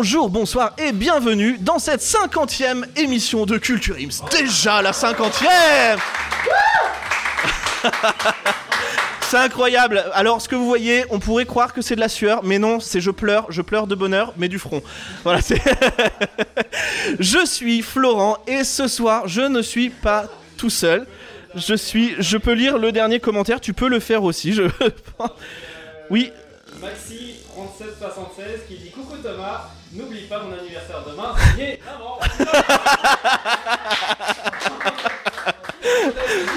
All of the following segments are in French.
Bonjour, bonsoir et bienvenue dans cette cinquantième émission de Culture Ims. Déjà la cinquantième C'est incroyable. Alors, ce que vous voyez, on pourrait croire que c'est de la sueur, mais non, c'est je pleure, je pleure de bonheur, mais du front. Voilà, c'est. je suis Florent et ce soir, je ne suis pas tout seul. Je suis. Je peux lire le dernier commentaire, tu peux le faire aussi. Je. oui, Maxi 3776 qui dit coucou Thomas, n'oublie pas mon anniversaire demain.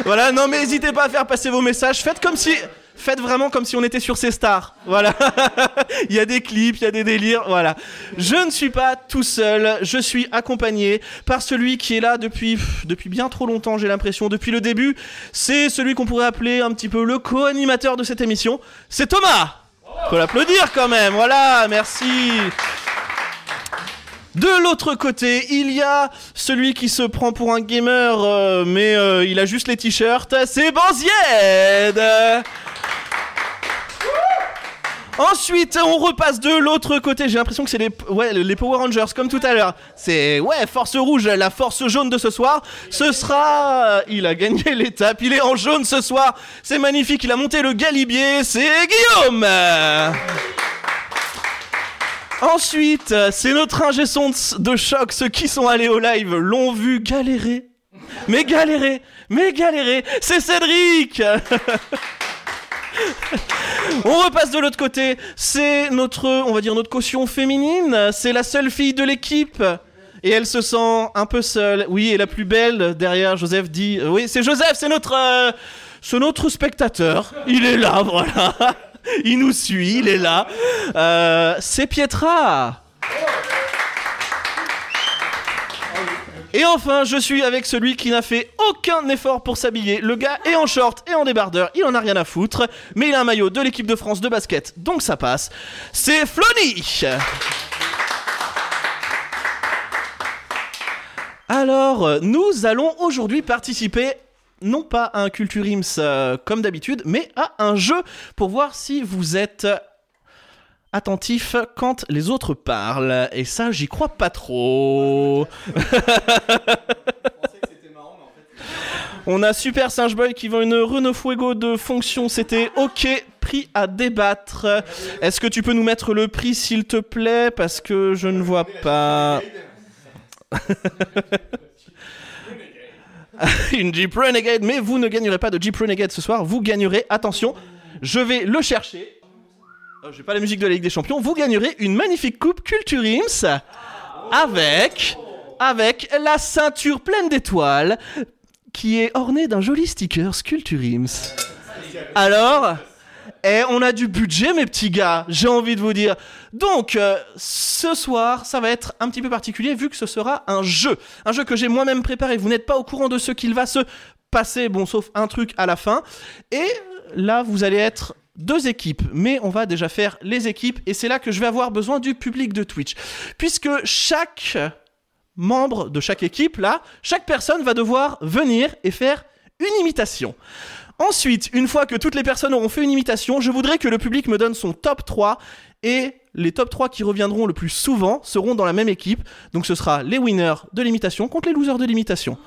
Voilà, non mais n'hésitez pas à faire passer vos messages. Faites comme si. Faites vraiment comme si on était sur ces stars. Voilà. il y a des clips, il y a des délires. Voilà. Je ne suis pas tout seul. Je suis accompagné par celui qui est là depuis, depuis bien trop longtemps, j'ai l'impression. Depuis le début. C'est celui qu'on pourrait appeler un petit peu le co-animateur de cette émission. C'est Thomas. Faut l'applaudir quand même. Voilà, merci. De l'autre côté, il y a celui qui se prend pour un gamer, euh, mais euh, il a juste les t-shirts, c'est Banzied Ensuite, on repasse de l'autre côté. J'ai l'impression que c'est les, ouais, les Power Rangers, comme tout à l'heure. C'est, ouais, Force Rouge, la Force Jaune de ce soir. Ce sera... euh, Il a gagné l'étape, il est en jaune ce soir. C'est magnifique, il a monté le galibier, c'est Guillaume Ensuite, c'est notre ingé son de choc. Ceux qui sont allés au live l'ont vu galérer. Mais galérer, mais galérer, c'est Cédric On repasse de l'autre côté. C'est notre, on va dire, notre caution féminine. C'est la seule fille de l'équipe. Et elle se sent un peu seule. Oui, et la plus belle derrière, Joseph dit. euh, oui, c'est Joseph, c'est notre, euh, c'est notre spectateur. Il est là, voilà. Il nous suit, il est là. Euh, c'est Pietra. Et enfin, je suis avec celui qui n'a fait aucun effort pour s'habiller. Le gars est en short et en débardeur, il en a rien à foutre, mais il a un maillot de l'équipe de France de basket, donc ça passe. C'est Flony Alors, nous allons aujourd'hui participer non pas à un Culture Ims euh, comme d'habitude, mais à un jeu pour voir si vous êtes attentif quand les autres parlent. Et ça, j'y crois pas trop. On a Super Singe Boy qui vend une Renault Fuego de fonction. C'était OK, prix à débattre. Est-ce que tu peux nous mettre le prix, s'il te plaît? Parce que je ne vois pas. une Jeep Renegade, mais vous ne gagnerez pas de Jeep Renegade ce soir. Vous gagnerez, attention, je vais le chercher. Oh, J'ai pas la musique de la Ligue des Champions. Vous gagnerez une magnifique coupe Culture Ims avec, avec la ceinture pleine d'étoiles qui est ornée d'un joli sticker Culture Ims. Alors, eh, on a du budget, mes petits gars, j'ai envie de vous dire. Donc, euh, ce soir, ça va être un petit peu particulier vu que ce sera un jeu. Un jeu que j'ai moi-même préparé. Vous n'êtes pas au courant de ce qu'il va se passer, bon, sauf un truc à la fin. Et là, vous allez être deux équipes, mais on va déjà faire les équipes, et c'est là que je vais avoir besoin du public de Twitch. Puisque chaque membre de chaque équipe, là, chaque personne va devoir venir et faire une imitation. Ensuite, une fois que toutes les personnes auront fait une imitation, je voudrais que le public me donne son top 3 et les top 3 qui reviendront le plus souvent seront dans la même équipe. Donc ce sera les winners de l'imitation contre les losers de l'imitation.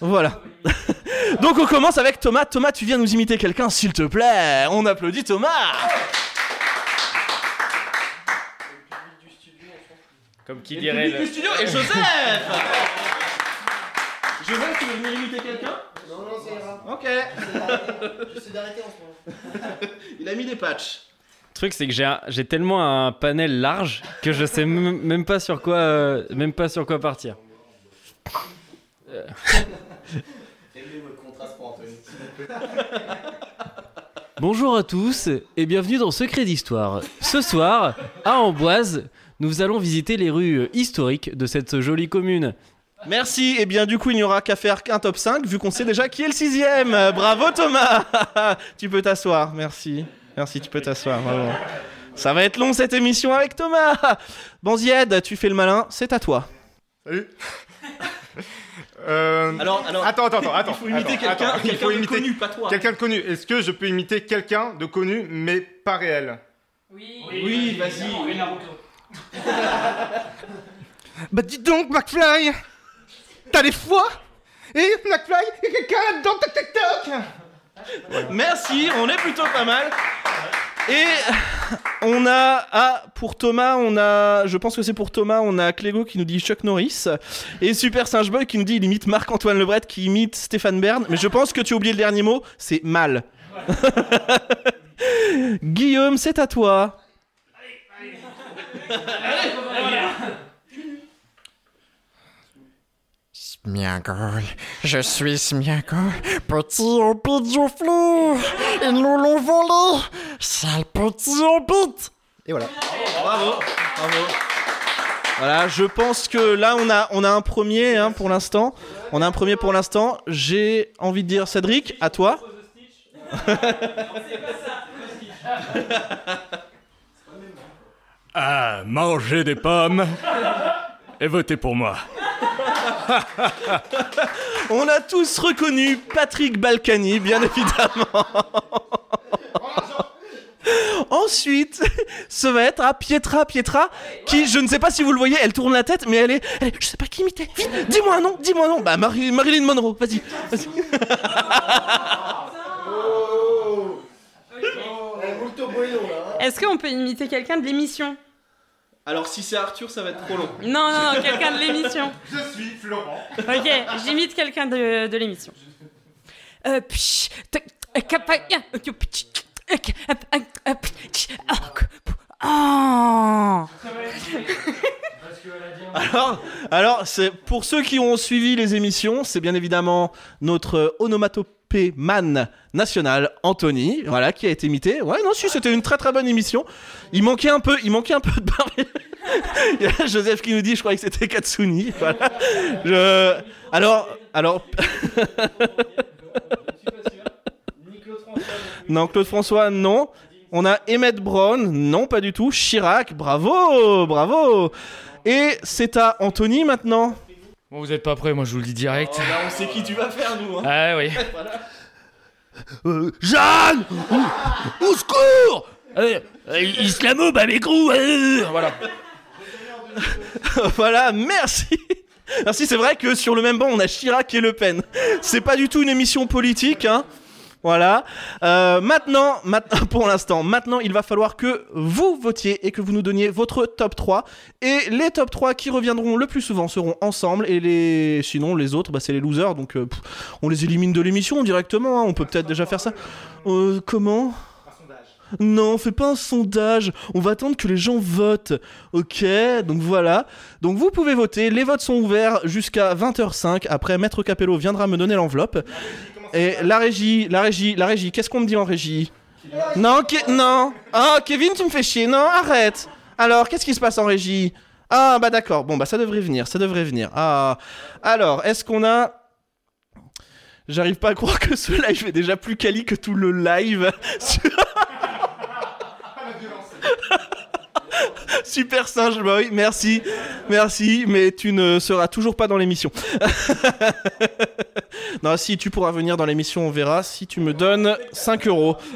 Voilà. Donc on commence avec Thomas. Thomas, tu viens nous imiter quelqu'un, s'il te plaît. On applaudit Thomas. Comme qui Et le dirait public le... du studio et Joseph. Joseph, tu veux venir imiter quelqu'un? Non, non, ira. Ok. J'essaie d'arrêter en ce moment. Il a mis des patchs. Le truc c'est que j'ai un- j'ai tellement un panel large que je sais m- même pas sur quoi euh, même pas sur quoi partir. Anthony. Bonjour à tous et bienvenue dans Secret d'Histoire. Ce soir, à Amboise, nous allons visiter les rues historiques de cette jolie commune. Merci. Et bien, du coup, il n'y aura qu'à faire qu'un top 5, vu qu'on sait déjà qui est le sixième. Bravo, Thomas. tu peux t'asseoir. Merci. Merci, tu peux t'asseoir. Bravo. Ça va être long cette émission avec Thomas. Bon, Zied, tu fais le malin. C'est à toi. Salut. Euh, Alors, alors. attends, attends, attends, attends. Il faut imiter quelqu'un de imiter connu, pas toi. quelqu'un de connu. Est-ce que je peux imiter quelqu'un de connu mais pas réel? Oui, vas-y. Bah dis donc, McFly T'as des foi Et McFly, il y a quelqu'un là-dedans, toc toc Merci, on est plutôt pas mal. Et on a, ah, pour Thomas, on a, je pense que c'est pour Thomas, on a Clégo qui nous dit Chuck Norris et Super Singe Boy qui nous dit il imite Marc-Antoine Lebret qui imite Stéphane Bern. Mais je pense que tu as oublié le dernier mot, c'est mal. Guillaume, c'est à toi. Smiagol, je suis Smiagol, petit hobbit du flou. Ils nous l'ont volé, sale petit hobbit. Et voilà. Bravo, bravo. Voilà, je pense que là on a, on a un premier hein, pour l'instant. On a un premier pour l'instant. J'ai envie de dire Cédric, à toi. Ah, mangez des pommes et votez pour moi. On a tous reconnu Patrick Balkany, bien évidemment. Ensuite, ça va être à Pietra Pietra, qui, je ne sais pas si vous le voyez, elle tourne la tête, mais elle est, elle est- je sais pas qui imiter. Vite, dis-moi un nom, dis-moi un nom. Bah, Marilyn Monroe, vas-y. vas-y. Est-ce qu'on peut imiter quelqu'un de l'émission? Alors, si c'est Arthur, ça va être trop long. Non, non, non, quelqu'un de l'émission. Je suis Florent. Ok, j'imite quelqu'un de, de l'émission. Euh. Alors, alors c'est pour ceux qui ont suivi les émissions, c'est bien évidemment notre onomatopée man national Anthony, voilà, qui a été imité. Ouais, non, si, c'était une très très bonne émission. Il manquait un peu, il manquait un peu de barbe. Il y a Joseph qui nous dit, je croyais que c'était Katsuni. Je, alors, alors. non, Claude François, non. On a Emmett Brown, non, pas du tout. Chirac, bravo, bravo. Et c'est à Anthony maintenant. Bon, vous êtes pas prêts, moi je vous le dis direct. on sait qui tu vas faire, nous. hein. Ah oui. Euh, Jeanne Au, au secours euh, euh, Islamo, bah mes gros euh, Voilà. voilà, merci. Merci, c'est vrai que sur le même banc, on a Chirac et Le Pen. C'est pas du tout une émission politique, hein. Voilà. Euh, maintenant, pour l'instant, maintenant, il va falloir que vous votiez et que vous nous donniez votre top 3. Et les top 3 qui reviendront le plus souvent seront ensemble. Et les, sinon, les autres, bah, c'est les losers. Donc, euh, on les élimine de l'émission directement. hein. On peut peut-être déjà faire ça. Euh, comment? Non, fais pas un sondage. On va attendre que les gens votent. Ok, donc voilà. Donc vous pouvez voter. Les votes sont ouverts jusqu'à 20h05. Après, Maître Capello viendra me donner l'enveloppe. Et la régie, la régie, la régie, qu'est-ce qu'on me dit en régie? Non, non. Ah, Kevin, tu me fais chier. Non, arrête. Alors, qu'est-ce qui se passe en régie? Ah, bah d'accord. Bon, bah ça devrait venir, ça devrait venir. Ah. Alors, est-ce qu'on a... J'arrive pas à croire que ce live est déjà plus quali que tout le live. Super singe boy, merci, merci, mais tu ne seras toujours pas dans l'émission. non, si tu pourras venir dans l'émission, on verra si tu me donnes 5 euros.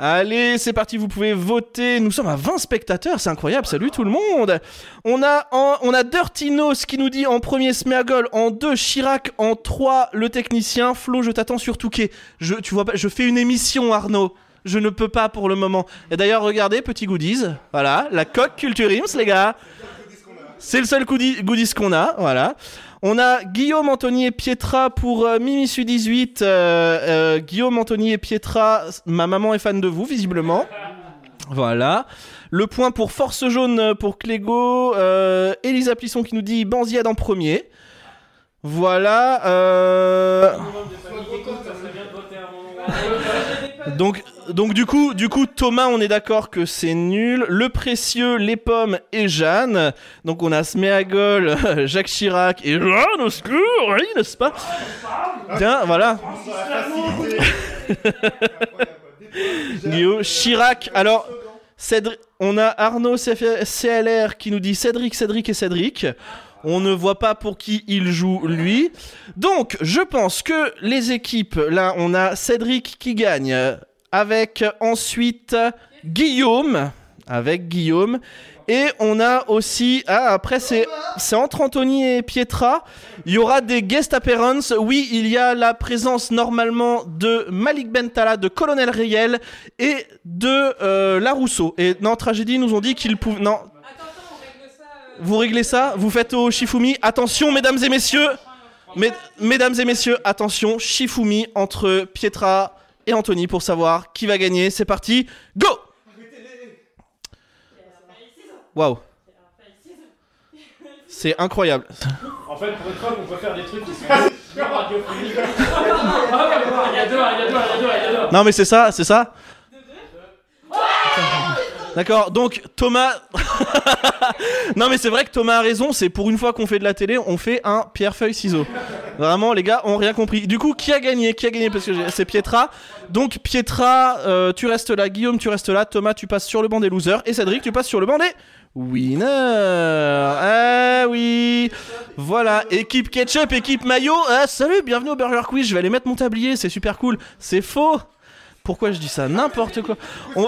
Allez, c'est parti, vous pouvez voter. Nous sommes à 20 spectateurs, c'est incroyable. Salut tout le monde. On a, on a Dirty Nose qui nous dit en premier Smergol, en deux Chirac, en trois le technicien. Flo, je t'attends sur Touquet. Je, tu vois je fais une émission, Arnaud. Je ne peux pas pour le moment. Et d'ailleurs, regardez, petit goodies. Voilà, la coque Culture Ims, les gars. C'est le seul goodie- goodies qu'on a, voilà. On a Guillaume, Anthony et Pietra pour euh, Mimisu 18. Euh, euh, Guillaume, Anthony et Pietra, ma maman est fan de vous, visiblement. Voilà. Le point pour Force Jaune pour Clégo. Euh, Elisa Plisson qui nous dit Banziade en premier. Voilà. Donc, du coup, du coup, Thomas, on est d'accord que c'est nul. Le précieux, les pommes et Jeanne. Donc on a Sméagol, Jacques Chirac et Jeanne au secours, oui, n'est-ce pas? Bien, voilà. Guillaume, Chirac. Alors, on a Arnaud CLR qui nous dit Cédric, Cédric et Cédric. On ne voit pas pour qui il joue lui. Donc, je pense que les équipes, là, on a Cédric qui gagne, avec ensuite Guillaume, avec Guillaume. Et on a aussi, ah, après c'est entre Anthony et Pietra. Il y aura des guest appearances. Oui, il y a la présence normalement de Malik Bentala, de Colonel Riel et de euh, Larousseau. Et non, Tragédie nous ont dit qu'ils pouvaient. Non, Attends, attends, on règle ça. euh, vous réglez ça, vous faites au Shifumi. Attention, mesdames et messieurs, Mes- mesdames et messieurs, attention, Shifumi entre Pietra et Anthony pour savoir qui va gagner. C'est parti, go Waouh, c'est incroyable. En fait, pour une fois qu'on peut faire des trucs qui sont radiophoniques. Il y a deux, il y a deux, il y a deux, il y a deux. Non mais c'est ça, c'est ça. D'accord, donc Thomas. non mais c'est vrai que Thomas a raison, c'est pour une fois qu'on fait de la télé, on fait un pierre-feuille-ciseaux. Vraiment, les gars ont rien compris. Du coup, qui a gagné? Qui a gagné? Parce que c'est Pietra. Donc Pietra, euh, tu restes là, Guillaume, tu restes là, Thomas, tu passes sur le banc des losers, et Cédric, tu passes sur le banc des winners. Ah oui Voilà, équipe ketchup, équipe maillot. Ah, salut, bienvenue au Burger Quiz, je vais aller mettre mon tablier, c'est super cool. C'est faux pourquoi je dis ça N'importe quoi. On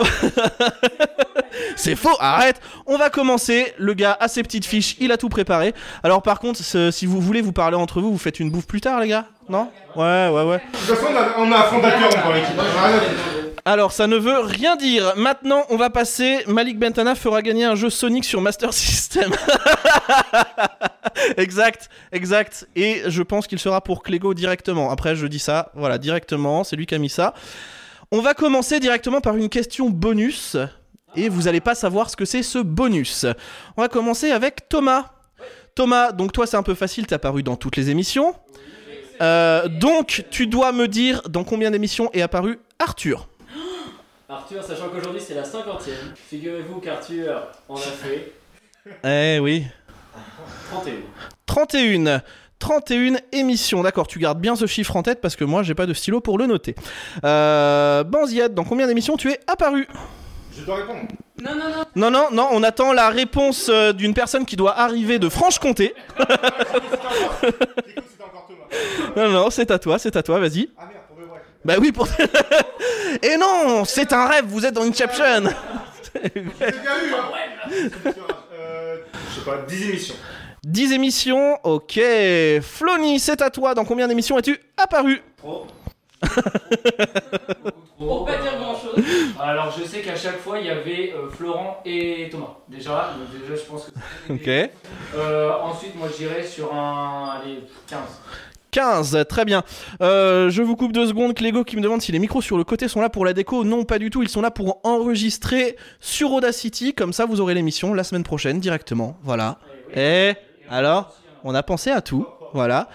C'est faux, arrête. On va commencer. Le gars a ses petites fiches, il a tout préparé. Alors par contre, si vous voulez vous parler entre vous, vous faites une bouffe plus tard, les gars Non Ouais, ouais, ouais. De toute façon, on a, un fondateur dans l'équipe. Alors ça ne veut rien dire. Maintenant, on va passer. Malik Bentana fera gagner un jeu Sonic sur Master System. exact, exact. Et je pense qu'il sera pour Clégo directement. Après, je dis ça, voilà, directement. C'est lui qui a mis ça. On va commencer directement par une question bonus. Et vous allez pas savoir ce que c'est ce bonus. On va commencer avec Thomas. Thomas, donc toi c'est un peu facile, t'as apparu dans toutes les émissions. Euh, donc tu dois me dire dans combien d'émissions est apparu Arthur. Arthur, sachant qu'aujourd'hui c'est la cinquantième, figurez-vous qu'Arthur en a fait Eh oui. 31. 31. 31 émissions. D'accord, tu gardes bien ce chiffre en tête parce que moi j'ai pas de stylo pour le noter. Euh, Banziette, dans combien d'émissions tu es apparu? Je dois répondre. Non, non, non. Non, non, non, on attend la réponse euh, d'une personne qui doit arriver de Franche-Comté. Écoute, c'était encore Thomas. Non, non, c'est à toi, c'est à toi, vas-y. Ah merde, pour de vrai. Bah oui, pour. Et non, c'est un rêve, vous êtes dans Inception. J'ai déjà eu, hein. Euh, Je sais pas, 10 émissions. 10 émissions, ok. Flony, c'est à toi, dans combien d'émissions es-tu apparu Trop. Pour pas dire grand chose. Alors, je sais qu'à chaque fois, il y avait euh, Florent et Thomas. Déjà, donc déjà, je pense que. Ok. Euh, ensuite, moi, je dirais sur un. Allez, 15. 15, très bien. Euh, je vous coupe deux secondes. Clégo qui me demande si les micros sur le côté sont là pour la déco. Non, pas du tout. Ils sont là pour enregistrer sur Audacity. Comme ça, vous aurez l'émission la semaine prochaine directement. Voilà. Et alors, on a pensé à tout. Voilà.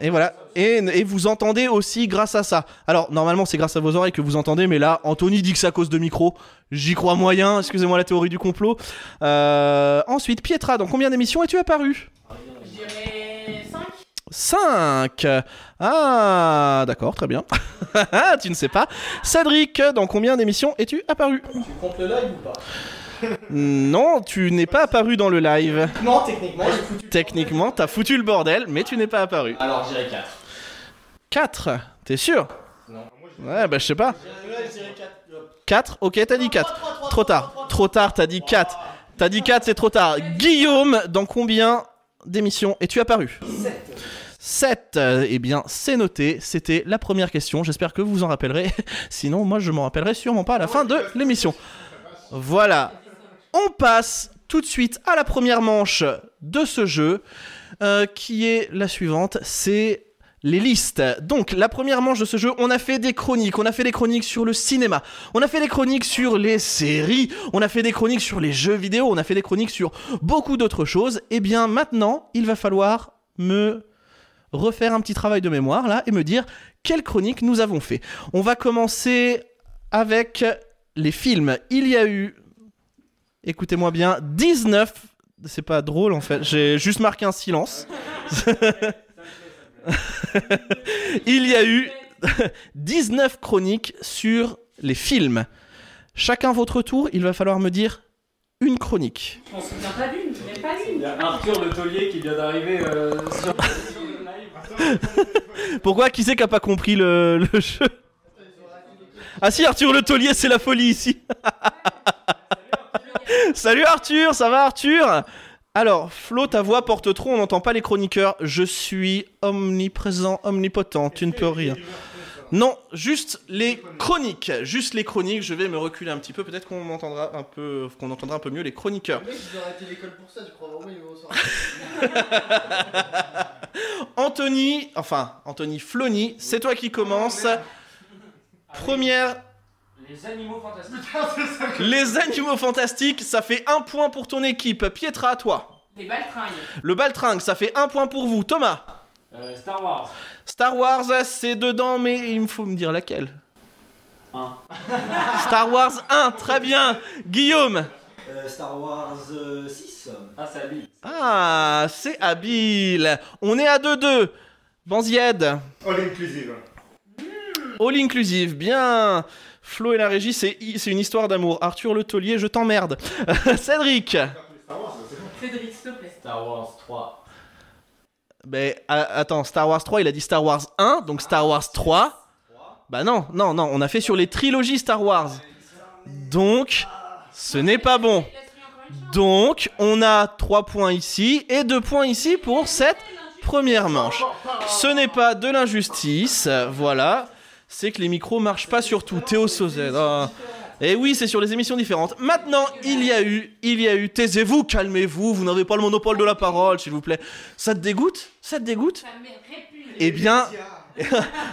Et voilà. Et, vous entendez aussi grâce à ça. Alors, normalement, c'est grâce à vos oreilles que vous entendez, mais là, Anthony dit que c'est à cause de micro. J'y crois moyen. Excusez-moi la théorie du complot. Euh, ensuite, Pietra, dans combien d'émissions es-tu apparu? Je dirais 5. 5 Ah, d'accord, très bien. tu ne sais pas. Cédric, dans combien d'émissions es-tu apparu? Tu comptes le live ou pas? Non, tu n'es pas apparu dans le live. Non, techniquement, j'ai foutu. Techniquement, t'as foutu le bordel, mais tu n'es pas apparu. Alors, je dirais 4. 4 T'es sûr? Non. Ouais, bah je sais pas. Je dirais 4. 4 Ok, t'as dit 4. Trop tard. Trop tard, t'as dit 4. T'as dit 4, c'est trop tard. Guillaume, dans combien d'émissions es-tu apparu? 7. Eh bien, c'est noté. C'était la première question. J'espère que vous vous en rappellerez. Sinon, moi, je m'en rappellerai sûrement pas à la fin de l'émission. Voilà. On passe tout de suite à la première manche de ce jeu, euh, qui est la suivante. C'est les listes. Donc, la première manche de ce jeu, on a fait des chroniques. On a fait des chroniques sur le cinéma. On a fait des chroniques sur les séries. On a fait des chroniques sur les jeux vidéo. On a fait des chroniques sur beaucoup d'autres choses. Et bien, maintenant, il va falloir me refaire un petit travail de mémoire là et me dire quelle chronique nous avons fait. On va commencer avec les films. Il y a eu, écoutez-moi bien, 19. C'est pas drôle en fait, j'ai juste marqué un silence. Il y a eu 19 chroniques sur les films. Chacun votre tour, il va falloir me dire une chronique. On se souvient pas d'une, pas Il y a Arthur le taulier qui vient d'arriver euh, sur, sur le live. Pourquoi? Qui c'est qui a pas compris le, le jeu? Ah si, Arthur le taulier, c'est la folie ici. Salut Arthur, ça va Arthur? Alors, Flo, ta voix porte trop, on n'entend pas les chroniqueurs. Je suis omniprésent, omnipotent, tu ne peux rire. Non, juste les chroniques, juste les chroniques. Je vais me reculer un petit peu, peut-être qu'on entendra un peu, qu'on entendra un peu mieux les chroniqueurs. Anthony, enfin Anthony Flony, c'est toi qui commence. Première, Les animaux fantastiques. les animaux fantastiques, ça fait un point pour ton équipe. Pietra, à toi. Les baltringues. Le baltringue, ça fait un point pour vous. Thomas. Euh, Star Wars. Star Wars, c'est dedans, mais il me faut me dire laquelle. Star Wars 1, très bien. Guillaume. Euh, Star Wars 6. Ah, c'est habile. Ah, c'est habile. On est à 2-2. Banzied. All inclusive. All inclusive, bien. Flo et la régie, c'est c'est une histoire d'amour. Arthur le taulier, je t'emmerde. Cédric. Cédric, s'il te plaît. Star Wars 3. Ben, a- attends, Star Wars 3, il a dit Star Wars 1, donc Star Wars 3. Bah non, non, non, on a fait sur les trilogies Star Wars. Donc, ce n'est pas bon. Donc, on a 3 points ici et 2 points ici pour cette première manche. Ce n'est pas de l'injustice, voilà. C'est que les micros marchent pas sur tout. Théo Sauzet. ah. Et oui, c'est sur les émissions différentes. Maintenant, il y a eu, il y a eu, taisez-vous, calmez-vous, vous n'avez pas le monopole de la parole, s'il vous plaît. Ça te dégoûte? Ça te dégoûte? Eh bien...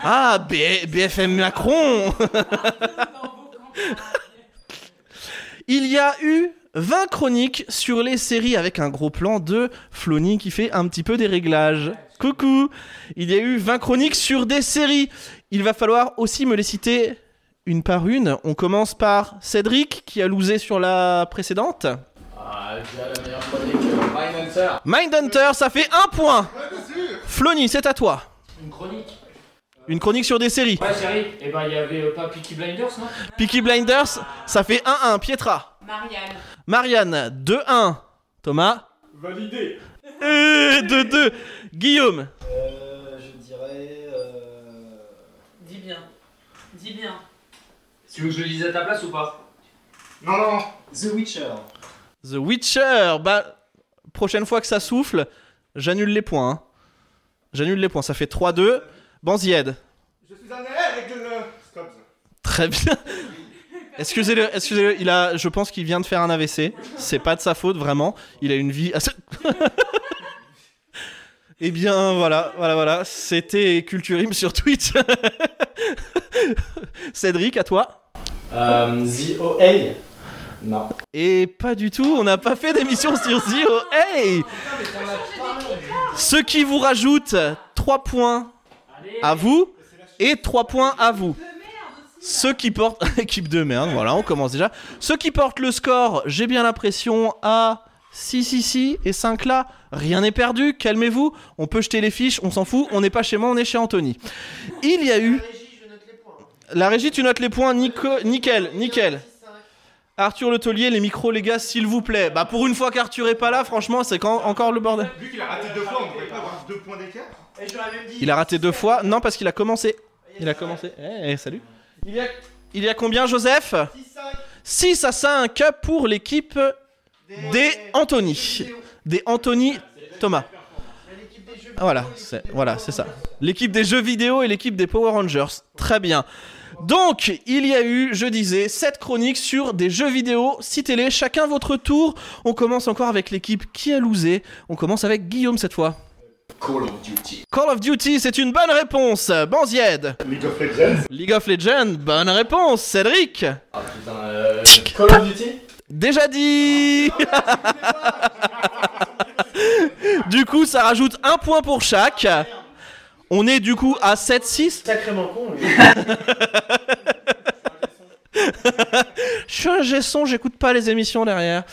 Ah, BFM Macron Il y a eu 20 chroniques sur les séries avec un gros plan de Flony qui fait un petit peu des réglages. Coucou Il y a eu 20 chroniques sur des séries. Il va falloir aussi me les citer une par une. On commence par Cédric qui a loosé sur la précédente. Ah, déjà la meilleure chronique. Mindhunter. Mindhunter, ça fait un point Flony, c'est à toi. Une chronique. Une chronique sur des séries. Ouais, chérie. Et ben, il y avait euh, pas Peaky Blinders, non? Peaky Blinders, ça fait 1-1. Pietra. Marianne. Marianne, 2-1. Thomas. Validé. Euh, 2-2. Guillaume. Euh, je dirais. Euh... Dis bien. Dis bien. Tu veux que je le dise à ta place ou pas? Non, non, non. The Witcher. The Witcher. Bah, prochaine fois que ça souffle, j'annule les points. hein. J'annule les points. Ça fait 3-2. Banzied. Je suis un avec le. Scobs. Très bien. Excusez-le, excusez-le, il a, je pense qu'il vient de faire un AVC. C'est pas de sa faute, vraiment. Il a une vie assez... Eh bien, voilà, voilà, voilà. C'était Culturim sur Twitch. Cédric, à toi. Euh, The OA. Non. Et pas du tout, on n'a pas fait d'émission sur. Hey Ce qui vous rajoute 3 points à vous et 3 points à vous. Ceux qui portent. Équipe de merde, voilà, on commence déjà. Ceux qui portent le score, j'ai bien l'impression, à 6 ici et 5 là. Rien n'est perdu, calmez-vous. On peut jeter les fiches, on s'en fout. On n'est pas chez moi, on est chez Anthony. Il y a eu. La régie, tu notes les points. Nico... Nickel, nickel. Arthur Le Taulier, les micros, les gars, s'il vous plaît. Bah, pour une fois qu'Arthur est pas là, franchement, c'est quand encore le bordel. Vu qu'il a raté deux fois, on devrait pas avoir deux points d'écart. Il a raté deux fois. Non, parce qu'il a commencé. Il a commencé. Eh, eh, salut. Il y a, il y a combien, Joseph? 6 à 5 pour l'équipe des Anthony. Des Anthony Thomas. Ah, Voilà, c'est voilà, c'est ça. L'équipe des jeux vidéo et l'équipe des Power Rangers. Très bien. Donc, il y a eu, je disais, 7 chroniques sur des jeux vidéo. Citez-les, chacun votre tour. On commence encore avec l'équipe qui a losé. On commence avec Guillaume cette fois. Call of Duty. Call of Duty, c'est une bonne réponse. Banzied. League of Legends. League of Legends, bonne réponse. Cédric. Ah putain, euh. Call of Duty Déjà dit. du coup, ça rajoute un point pour chaque. On est du coup à 7-6. Sacrément con, lui. Je suis un gesson, j'écoute pas les émissions derrière.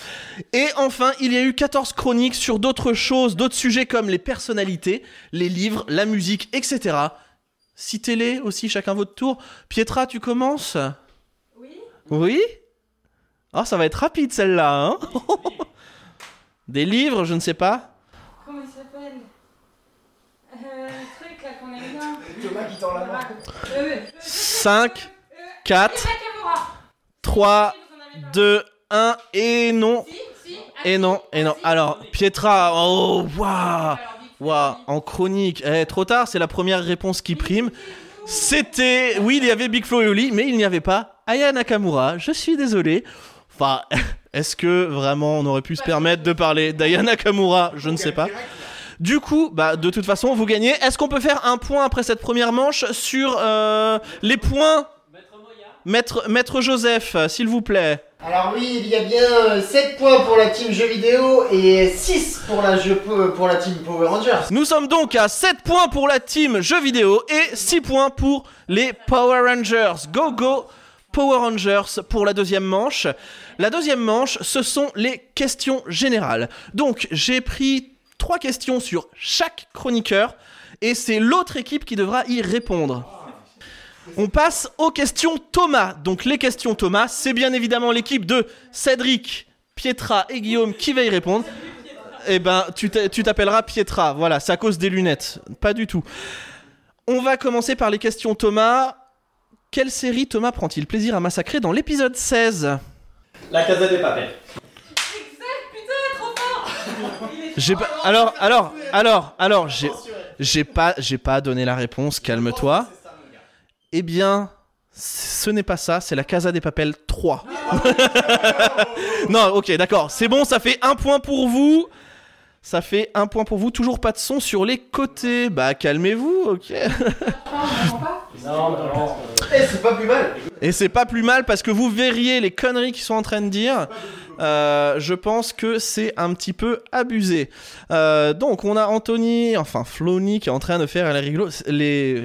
Et enfin, il y a eu 14 chroniques sur d'autres choses, d'autres sujets comme les personnalités, les livres, la musique, etc. Citez-les aussi, chacun votre tour. Pietra, tu commences? Oui Oui? Oh, ça va être rapide celle-là, hein? Des livres, je ne sais pas. Comment il s'appelle? Euh, le truc là qu'on aime bien. Thomas qui tend la main. Euh, 5, 4, Nakamura 3, 2, 1, et non. Si, si. Et non, et non. Alors, Pietra, oh, waouh Waouh, en chronique. Eh, trop tard, c'est la première réponse qui prime. C'était. Oui, il y avait Big Flo et Oli, mais il n'y avait pas Aya Nakamura. Je suis désolé. Enfin, est-ce que vraiment on aurait pu se permettre de parler d'Aya Nakamura Je ne sais pas. Du coup, bah, de toute façon, vous gagnez. Est-ce qu'on peut faire un point après cette première manche sur euh, les points? Maître, Maître Joseph, s'il vous plaît. Alors oui, il y a bien 7 points pour la team jeux vidéo et 6 pour la, jeu, pour la team Power Rangers. Nous sommes donc à 7 points pour la team jeux vidéo et 6 points pour les Power Rangers. Go go Power Rangers pour la deuxième manche. La deuxième manche, ce sont les questions générales. Donc j'ai pris 3 questions sur chaque chroniqueur et c'est l'autre équipe qui devra y répondre. On passe aux questions Thomas. Donc les questions Thomas, c'est bien évidemment l'équipe de Cédric, Pietra et Guillaume qui va y répondre. Eh ben, tu t'appelleras Pietra. Voilà, c'est à cause des lunettes. Pas du tout. On va commencer par les questions Thomas. Quelle série Thomas prend-il plaisir à massacrer dans l'épisode 16 La Casa des Papel. Exact, putain, trop fort J'ai pas. Alors, alors, alors, alors, j'ai, j'ai pas, j'ai pas donné la réponse. Calme-toi. Eh bien, ce n'est pas ça. C'est la Casa des Papel 3. non, ok, d'accord. C'est bon. Ça fait un point pour vous. Ça fait un point pour vous. Toujours pas de son sur les côtés. Bah, calmez-vous, ok. Non, non, non. Eh, c'est pas plus mal. Et c'est pas plus mal parce que vous verriez les conneries qu'ils sont en train de dire. Euh, je pense que c'est un petit peu abusé. Euh, donc on a Anthony, enfin Flony qui est en train de faire les riglo- les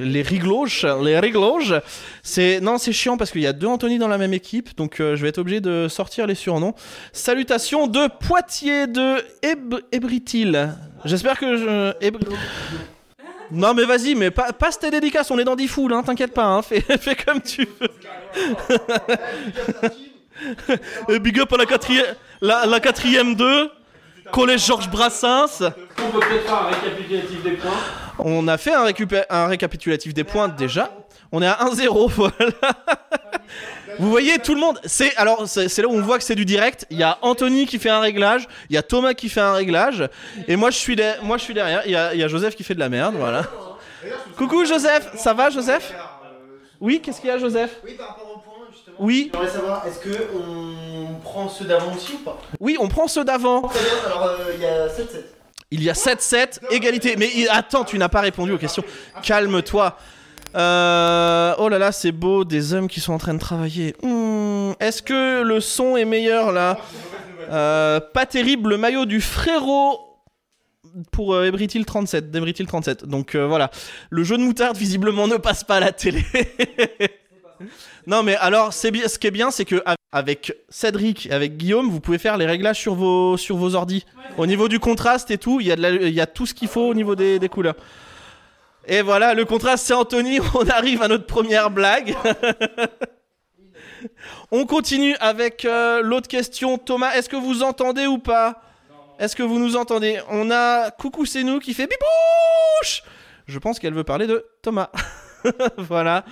les. C'est non c'est chiant parce qu'il y a deux Anthony dans la même équipe, donc euh, je vais être obligé de sortir les surnoms. Salutations de Poitiers de Eb- Ebritil. J'espère que je non mais vas-y, mais pa- passe tes dédicaces, on est dans 10 foules, hein, t'inquiète pas, hein, fais, fais comme tu veux. Big up à la quatrième, la, la quatrième 2, collège Georges Brassens. On peut peut-être faire un récapitulatif des points. On a fait un, récapitulatif des points déjà. On est à 1-0, voilà. Vous voyez, tout le monde. C'est alors, c'est là où on voit que c'est du direct. Il y a Anthony qui fait un réglage, il y a Thomas qui fait un réglage, et moi je suis, derrière. Il y, a, Joseph qui fait de la merde, voilà. Coucou Joseph, ça va Joseph? Oui, qu'est-ce qu'il y a Joseph? Oui, par rapport au justement. Oui, J'aimerais savoir, est-ce que on prend ceux d'avant aussi ou pas? Oui, on prend ceux d'avant. Très bien, alors euh, il y a 7-7. Il y a 7-7, égalité. Mais il- attends, tu n'as pas répondu aux questions. Calme-toi. Euh, oh là là, c'est beau, des hommes qui sont en train de travailler. Hmm, Est-ce que le son est meilleur là? Euh, Pas terrible, le maillot du frérot pour euh, Ebritil 37, d'Ebritil 37. Donc euh, voilà, le jeu de moutarde visiblement ne passe pas à la télé. non mais alors, c'est bien, ce qui est bien, c'est que av- avec Cédric, et avec Guillaume, vous pouvez faire les réglages sur vos sur vos ordis. Au niveau du contraste et tout, il y a de la- il y a tout ce qu'il faut au niveau des, des couleurs. Et voilà, le contraste c'est Anthony, on arrive à notre première blague. on continue avec euh, l'autre question. Thomas, est-ce que vous entendez ou pas? Est-ce que vous nous entendez? On a Coucou c'est nous qui fait bibouche Je pense qu'elle veut parler de Thomas. voilà.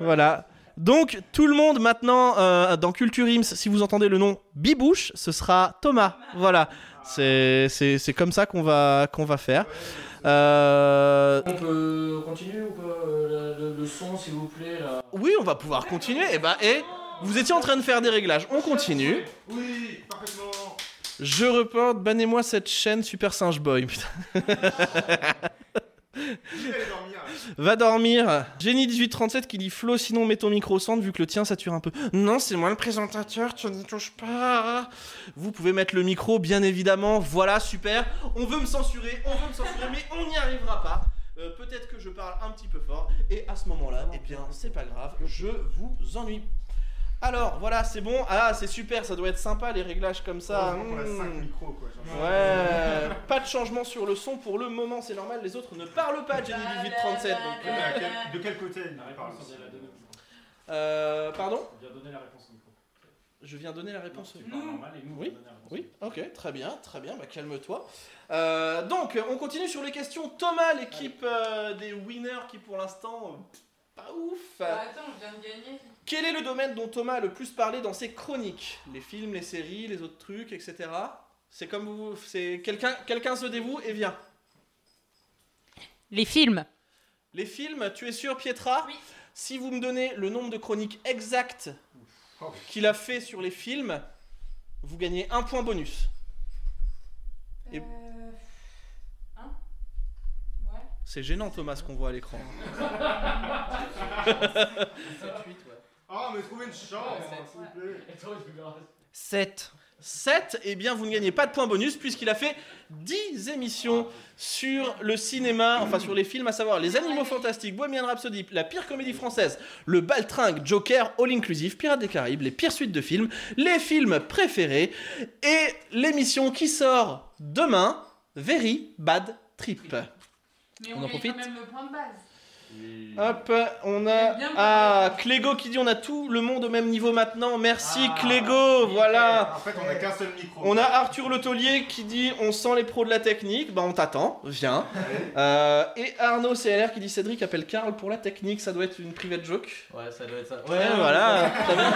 Voilà. Donc tout le monde maintenant euh, dans Culture Ims, si vous entendez le nom Bibouche, ce sera Thomas. Voilà. C'est c'est- c'est comme ça qu'on va, qu'on va faire. Euh, On peut continuer ou pas euh, le, le son, s'il vous plaît là Oui, on va pouvoir continuer. Et bah, et vous étiez en train de faire des réglages. On continue. Oui, parfaitement. Je reporte, bannez-moi cette chaîne Super Singe Boy. Putain. Va dormir. Jenny 1837 qui dit Flo, sinon mets ton micro au centre vu que le tien sature un peu. Non, c'est moi le présentateur, tu n'y touches pas. Vous pouvez mettre le micro, bien évidemment. Voilà, super. On veut me censurer, on veut me censurer, mais on n'y arrivera pas. Euh, Peut-être que je parle un petit peu fort. Et à ce moment-là, eh bien, c'est pas grave, je vous ennuie. Alors, voilà, c'est bon. Ah, c'est super, ça doit être sympa les réglages comme ça. Qu'on a cinq Hmm. micros, quoi. Ouais, pas de changement sur le son pour le moment, c'est normal. Les autres ne parlent pas, Jenny 1837. Donc, quel- De quel côté il La parle réponse, on vient la donner au micro. euh, pardon On vient donner la réponse au micro. Je viens donner la réponse. Tu parles normal et nous, on Oui, va donner la réponse. Oui, ok, très bien, très bien, bah calme-toi. Euh, donc, on continue sur les questions. Thomas, l'équipe euh, des winners qui pour l'instant, euh, pas ouf. Attends, on vient de gagner. Quel est le domaine dont Thomas a le plus parlé dans ses chroniques? Les films, les séries, les autres trucs, etc. C'est comme vous, c'est quelqu'un, quelqu'un se dévoue et vient. Les films. Les films, tu es sûr, Pietra? Oui. Si vous me donnez le nombre de chroniques exactes qu'il a fait sur les films, vous gagnez un point bonus. Et- Euh... Hein Ouais. C'est gênant, Thomas, ce qu'on voit à l'écran. Ah, mais trouvez une chance, s'il vous plaît. Et toi, tu verras. 7. 7, eh bien vous ne gagnez pas de points bonus puisqu'il a fait 10 émissions sur le cinéma, enfin sur les films, à savoir Les Animaux Fantastiques, Bohemian Rhapsody, La Pire Comédie Française, Le Baltringue, Joker, All Inclusive, Pirates des Caraïbes, Les Pires Suites de Films, Les Films Préférés et l'émission qui sort demain, Very Bad Trip. Mais On on, en profite quand même le point de base. Hop, on a ah Clégo qui dit on a tout le monde au même niveau maintenant. Merci Ah, Clégo, voilà. En fait, on a qu'un seul micro. On a Arthur Le Taulier qui dit on sent les pros de la technique, bah on t'attend, viens. Euh, et Arnaud CLR qui dit Cédric appelle Karl pour la technique, ça doit être une private joke. Ouais, ça doit être ça. Ouais, voilà. très bien.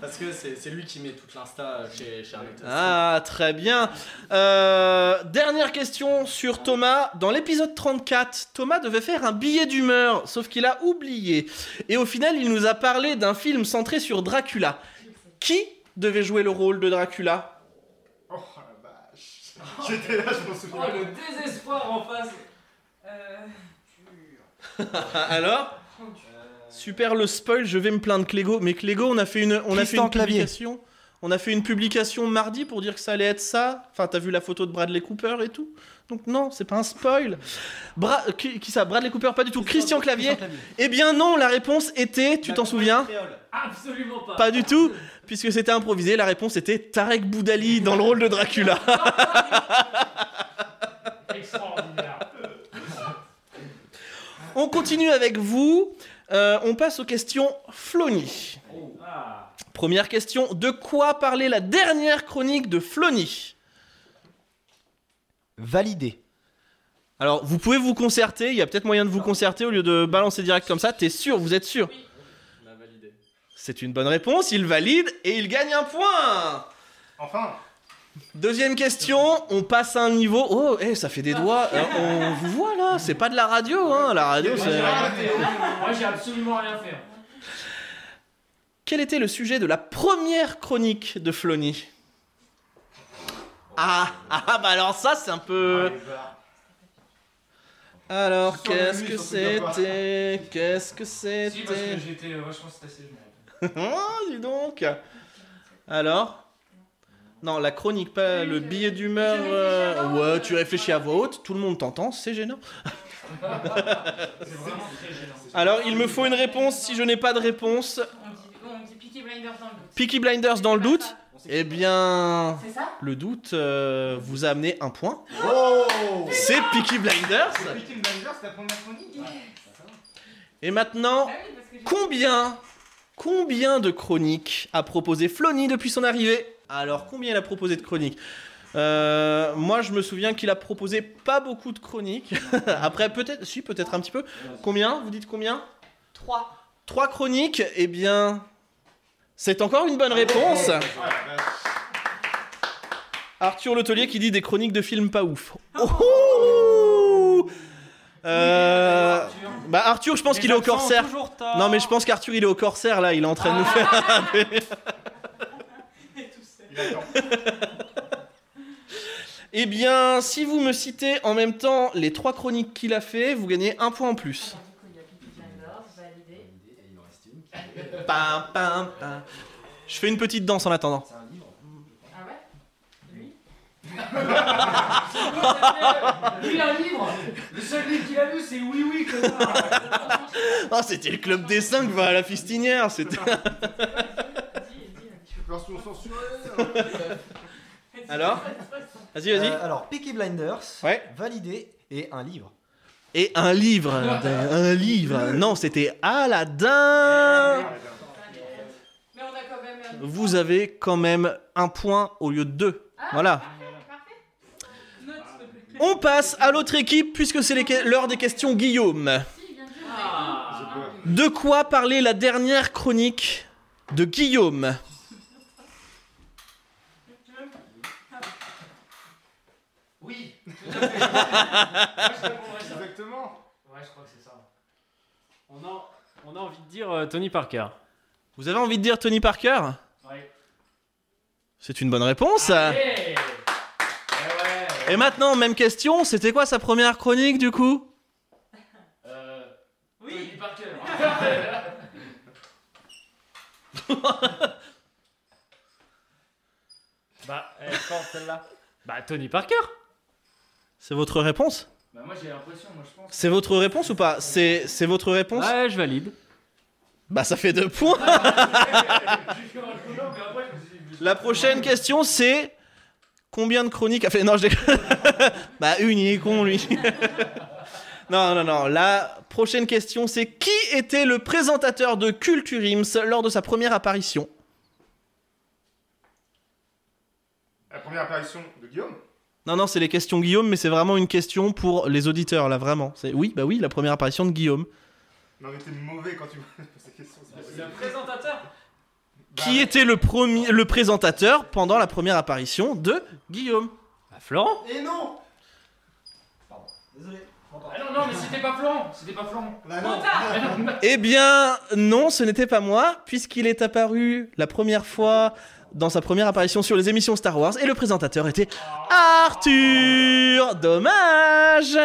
Parce que c'est c'est lui qui met toute l'insta chez, chez Arnaud. Ah, très bien. Euh, dernière question sur Thomas. Dans l'épisode 34, Thomas devait faire un billet d'humeur, sauf qu'il a oublié. Et au final, il nous a parlé d'un film centré sur Dracula. Qui devait jouer le rôle de Dracula Oh la vache. J'étais là, je m'en Oh, souviens. le désespoir en face. Euh... Alors Super le spoil, je vais me plaindre Clégo. Mais Clégo, on a fait une, on a fait une Clavier. publication. On a fait une publication mardi pour dire que ça allait être ça. Enfin, t'as vu la photo de Bradley Cooper et tout. Donc non, c'est pas un spoil. Bra- qui, qui ça Bradley Cooper Pas du tout. Christian Clavier. Eh bien non, la réponse était, tu t'en souviens Absolument pas. Pas du tout, puisque c'était improvisé. La réponse était Tarek Boudali dans le rôle de Dracula. Extraordinaire. On continue avec vous. Euh, on passe aux questions Flony. Ah. Première question, de quoi parlait la dernière chronique de Flony? Validé. Alors, vous pouvez vous concerter, il y a peut-être moyen de vous concerter au lieu de balancer direct comme ça. T'es sûr, vous êtes sûr On a validé. C'est une bonne réponse, il valide et il gagne un point Enfin, Deuxième question, on passe à un niveau. Oh, eh, ça fait des doigts. Euh, on vous voit là, c'est pas de la radio, hein. La radio, Moi, j'ai c'est. Moi, j'ai absolument rien fait. Quel était le sujet de la première chronique de Flony? Ah, ah, bah alors ça, c'est un peu. Alors, qu'est-ce que c'était? Qu'est-ce que Si, parce que c'était? j'étais euh, vachement stressé, je me rappelle. Oh, dis donc Alors? Non, la chronique, pas le billet d'humeur. Euh. Ouais, tu réfléchis à voix haute, tout le monde t'entend, c'est gênant. C'est vraiment très gênant. Alors, il me faut une réponse. Si je n'ai pas de réponse, On dit, on dit Peaky Blinders dans le doute. Peaky Blinders dans le doute Eh bien, C'est ça le doute euh, vous a amené un point. Oh C'est Peaky Blinders. Peaky Blinders, c'est la première chronique Et maintenant, Ah oui, parce que j'ai- combien, combien de chroniques a proposé Flony depuis son arrivée? Alors, combien il a proposé de chroniques? Euh, moi, je me souviens qu'il a proposé pas beaucoup de chroniques. Après, peut-être, si, peut-être un petit peu. Combien? Vous dites combien? 3. Trois chroniques? Eh bien, c'est encore une bonne réponse. Arthur Letellier qui dit des chroniques de films pas ouf. Oh Euh, bah Arthur, je pense qu'il est au corsaire. Non mais je pense qu'Arthur il est au corsaire là, il est en train de nous faire. Attend. eh bien, si vous me citez en même temps les trois chroniques qu'il a fait, vous gagnez un point en plus. Il y a Peaky Blinders, validé. Pam, pam, pam. Je fais une petite danse en attendant. Ah ouais? Lui? Lui, un livre Le seul livre qu'il a lu, c'est Oui, oui, connard Ah, c'était le club des 5 va à la fistinière. C'était. Alors Vas-y, vas-y. Euh, alors, Peaky Blinders, Ouais. validé et un livre. Et un livre. Un livre. Non, c'était Aladdin. Mais on a quand même. un- Vous avez quand même un point au lieu de deux. Voilà. Te plaît. On passe à l'autre équipe puisque c'est l'heure des questions Guillaume. De quoi parlait la dernière chronique de Guillaume? Oui. Exactement. Ouais, je crois que c'est ça. On a, on a envie de dire euh, Tony Parker. Vous avez envie de dire Tony Parker Ouais. C'est une bonne réponse. Hey Et maintenant, même question, c'était quoi sa première chronique du coup? Euh. Oui. Tony Parker. Bah, elle est forte celle-là. Bah, Tony Parker. C'est votre réponse? Bah, moi j'ai l'impression, moi je pense. C'est votre réponse ou pas? C'est c'est votre réponse? Ouais, je valide. Bah ça fait deux points. J'ai fait un coup d'or, mais après je me suis dit. La prochaine question c'est combien de chroniques a fait Non, je déconne. bah une, il est con lui. non, non, non. La prochaine question c'est qui était le présentateur de Culture Ims lors de sa première apparition? La première apparition de Guillaume? Non, non, c'est les questions Guillaume, mais c'est vraiment une question pour les auditeurs là, vraiment. C'est oui, bah oui, la première apparition de Guillaume. Non, mais t'es mauvais quand tu me poses ces questions. possible. un présentateur Qui était le premier, le présentateur pendant la première apparition de Guillaume? Bah, Florent? Et non Pardon, désolé. Ah non, non, mais c'était pas Florent C'était pas Florent Bah non. Eh bien, non, ce n'était pas moi, puisqu'il est apparu la première fois dans sa première apparition sur les émissions Star Wars, et le présentateur était Arthur Dommage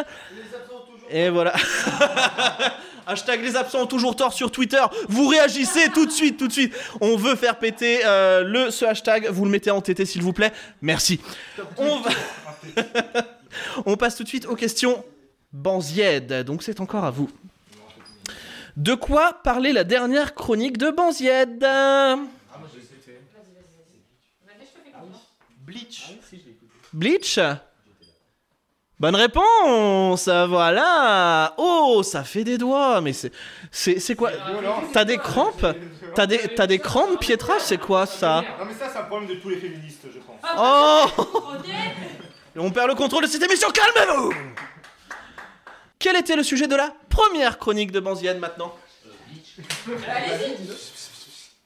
Et voilà. Hashtag les absents ont toujours tort sur Twitter. Vous réagissez tout de suite, tout de suite. On veut faire péter euh, le, ce hashtag. Vous le mettez en TT s'il vous plaît. Merci. On, va- On passe tout de suite aux questions Banzied. Donc c'est encore à vous. De quoi parlait la dernière chronique de Banzied Bleach. Bleach? Bonne réponse Voilà Oh, ça fait des doigts, mais c'est... C'est c'est quoi? T'as des crampes? T'as des, t'as des crampes, Pietra? C'est quoi, ça? Non, mais ça, c'est un problème de tous les féministes, je pense. Oh. On perd le contrôle de cette émission, calmez-vous Quel était le sujet de la première chronique de Banzied, maintenant?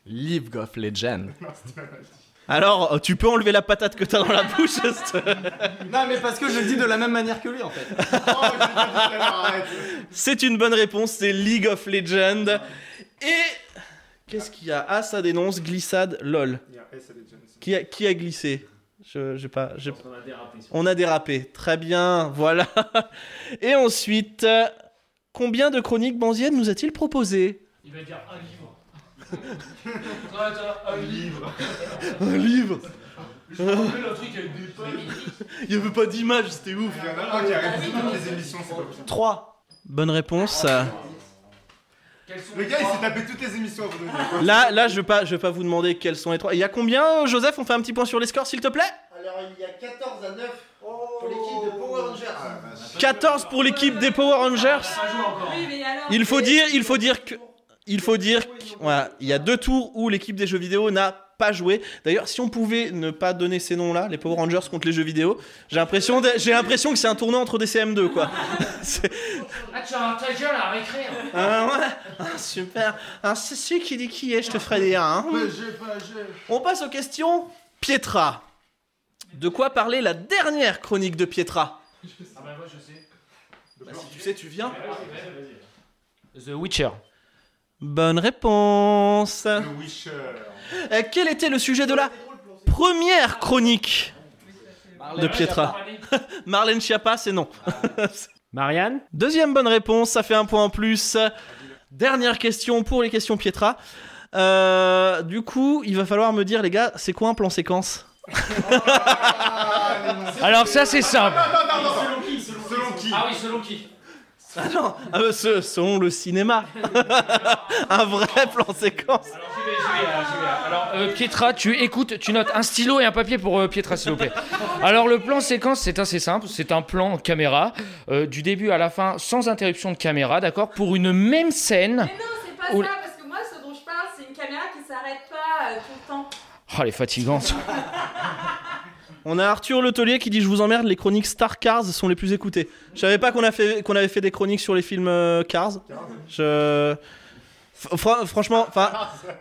League of Legends. Alors, euh, tu peux enlever la patate que t'as dans la bouche Non, mais parce que je le dis de la même manière que lui en fait. Oh, je. C'est une bonne réponse, c'est League of Legends. Et qu'est-ce qu'il y a? Ah, ça dénonce glissade, lol. Il y a S à des Jones. Qui a, qui a glissé? Je j'ai pas. On a dérapé sur On a dérapé. Très bien, voilà. Et ensuite, euh, combien de chroniques Banzienne nous a-t-il proposé Il va dire un livre. Un livre. Un livre Je me rappelle un truc avec des pommes. Il n'y avait pas d'image, c'était ouf. Il y en a un qui toutes les émissions, c'est pas possible. 3. Bonne réponse. Sont Le les gars, il s'est tapé toutes les émissions avant de nous. Là, là, je vais pas, je vais pas vous demander quels sont les trois. Il y a combien, Joseph? On fait un petit point sur les scores, s'il te plaît Alors il y a 14 à 9 pour l'équipe de Power Rangers. 14 pour l'équipe des Power Rangers. Oui, mais alors. Il faut dire, il faut dire que, il faut dire, que- voilà, il y a deux tours où l'équipe des jeux vidéo n'a pas joué. D'ailleurs, si on pouvait ne pas donner ces noms-là, les Power Rangers contre les jeux vidéo, j'ai l'impression, de- j'ai l'impression que c'est un tournoi entre des CM2, quoi. Ah, tu as ta gueule à réécrire. Ah ouais, Ah, super. Ah, c'est celui qui dit qui est, je te ferai dire. hein. On passe aux questions. Pietra. De quoi parlait la dernière chronique de Pietra? Ah, bah, moi je sais. Bah, Si tu sais, tu viens. The Witcher. Bonne réponse. Wisher. Euh, quel était le sujet de la première chronique de Pietra Marlène Schiappa, c'est non. Marianne Deuxième bonne réponse, ça fait un point en plus. Dernière question pour les questions Pietra. Euh, du coup, il va falloir me dire, les gars, c'est quoi un plan séquence? Alors ça c'est simple. Non, non, non, non. Selon qui? Selon, Selon qui? Ah oui, selon qui? Ah non, ah, bah, ce- selon le cinéma. un vrai plan séquence. Alors j'y vais, j'y vais, là, j'y vais, là. Alors euh, Pietra, tu écoutes, tu notes un stylo et un papier pour euh, Pietra s'il vous plaît. Alors le plan séquence c'est assez simple, c'est un plan caméra euh, du début à la fin sans interruption de caméra, d'accord, pour une même scène. Mais non, c'est pas Oh, ça, parce que moi, ce dont je parle, c'est une caméra qui s'arrête pas euh, tout le temps. Oh elle est fatigante. On a Arthur Letelier qui dit Je vous emmerde, les chroniques Star Cars sont les plus écoutées. Je savais pas qu'on avait fait des chroniques sur les films euh, Cars. Je. Franchement, enfin.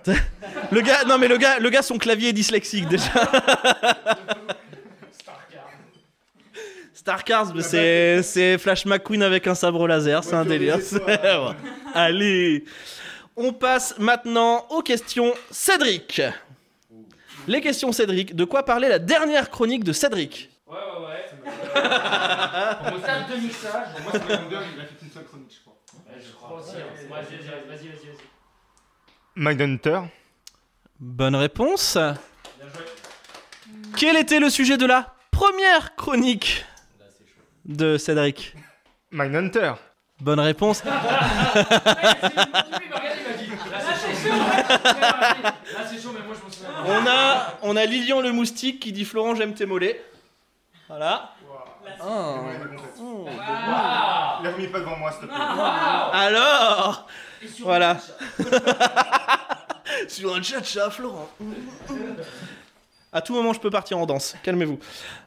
le gars, non mais le gars, le gars, son clavier est dyslexique déjà. Star Cars, c'est c'est Flash McQueen avec un sabre laser, c'est un délire. Allez, on passe maintenant aux questions Cédric. Les questions Cédric. De quoi parlait la dernière chronique de Cédric? Ouais ouais ouais. On me tape de mixage. Moi, c'est Mindhunter, il a fait une seule chronique, je crois. je crois aussi. hein. Vas-y vas-y vas-y vas-y. vas-y. Mindhunter. Bonne réponse. Quel était le sujet de la première chronique de Cédric? Mindhunter. Bonne réponse. Là c'est chaud mais moi je m'en souviens. On a, on a Lilian le moustique qui dit Florent, j'aime tes mollets. Voilà. Ah. Les remis pas devant moi, s'il te plaît. Alors Voilà. Sur un chat Florent. À tout moment, je peux partir en danse. Calmez-vous.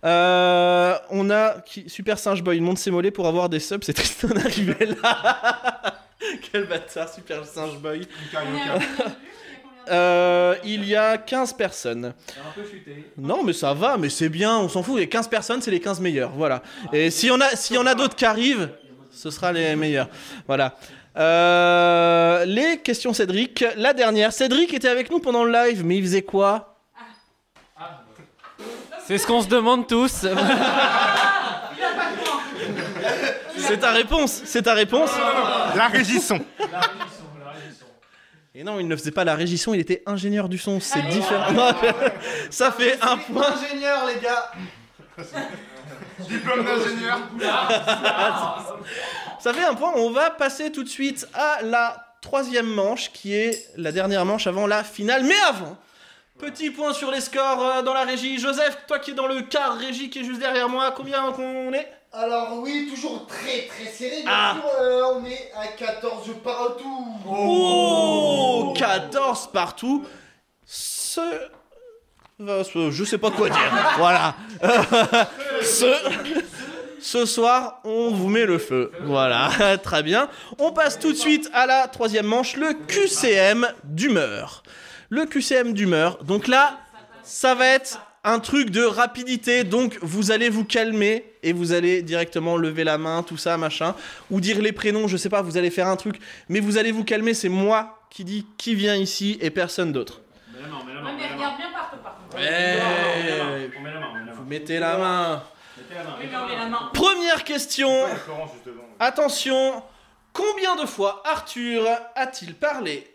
Euh, on a qui- Super Singe Boy. Il monte ses mollets pour avoir des subs. C'est Tristan arrivé là. Quel bâtard, Super Singe Boy. Euh, il y a 15 personnes. un peu chuté. Non, mais ça va, mais c'est bien, on s'en fout. Les 15 personnes, c'est les 15 meilleurs. Voilà. Et s'il y en a, s'il y en a d'autres qui arrivent, ce sera les meilleurs. Voilà. Euh, les questions Cédric. La dernière. Cédric était avec nous pendant le live, mais il faisait quoi? C'est ce qu'on se demande tous. C'est ta réponse. C'est ta réponse. La régisson. Et non, il ne faisait pas la régisson, il était ingénieur du son. C'est différent. Non, ça fait un point. Ingénieur, les gars. Diplôme d'ingénieur. Ça fait un point. On va passer tout de suite à la troisième manche, qui est la dernière manche avant la finale. Mais avant, petit point sur les scores euh, dans la régie. Joseph, toi qui es dans le quart régie qui est juste derrière moi, combien on est? Alors oui, toujours très très serré. Bien Ah. sûr, euh, on est à 14 partout. Oh 14 partout. Ce... euh, ce- Je sais pas quoi dire. voilà. ce... Ce soir, on vous met le feu. Voilà, très bien. On passe tout de suite à la troisième manche, le QCM d'humeur. Le QCM d'humeur. Donc là, ça va être un truc de rapidité. Donc vous allez vous calmer et vous allez directement lever la main, tout ça, machin. Ou dire les prénoms, je sais pas, vous allez faire un truc. Mais vous allez vous calmer, c'est moi qui dis qui vient ici et personne d'autre. Mais non, mais non, regarde bien partout, par contre. Vous mettez la main. Première question. Attention, combien de fois Arthur a-t-il parlé?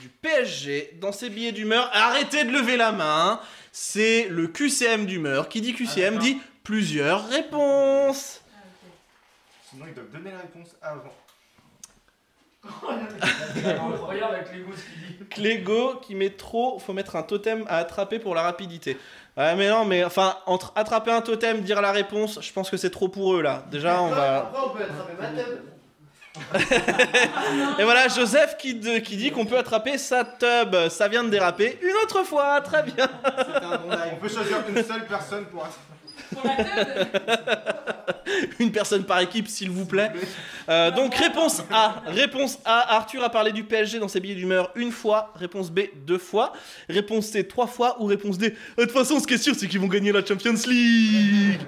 Du PSG dans ses billets d'humeur Arrêtez de lever la main. C'est le QCM d'humeur. Qui dit QCM dit plusieurs réponses. Sinon, ils doivent donner la réponse avant. Regarde avec goûts ce qu'il dit. Clégo qui met trop, faut mettre un totem à attraper pour la rapidité. Ouais, mais non, mais enfin, entre attraper un totem, dire la réponse, je pense que c'est trop pour eux là. Déjà, on va. Après, on peut attraper ma tub. Et voilà, Joseph qui, de- qui dit qu'on peut attraper sa tub. Ça vient de déraper une autre fois, très bien. On peut choisir une seule personne pour Pour la teub, Une personne par équipe, s'il vous plaît. Euh, donc, réponse A. Réponse A. Arthur a parlé du PSG dans ses billets d'humeur une fois. Réponse B, deux fois. Réponse C, trois fois. Ou réponse D, de toute façon, ce qui est sûr, c'est qu'ils vont gagner la Champions League.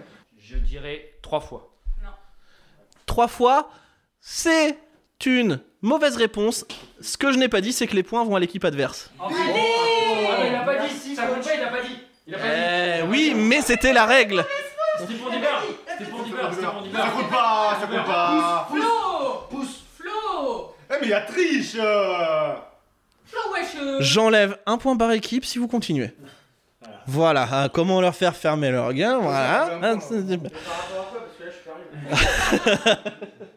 Je dirais trois fois. Trois fois, c'est une mauvaise réponse. Ce que je n'ai pas dit, c'est que les points vont à l'équipe adverse. Ah, mais il a pas dit. Ça compte pas, il a pas dit. Il a pas dit. Eh oui, mais c'était la règle. C'était pour Diver. C'était pour Diver. C'était pour Diver. Ça compte pas, ça compte pas. Flo Pousse. Flo Eh, mais il y a triche euh. Flo, wesh euh. J'enlève un point par équipe si vous continuez. Voilà, hein, comment leur faire fermer leur gueule, voilà.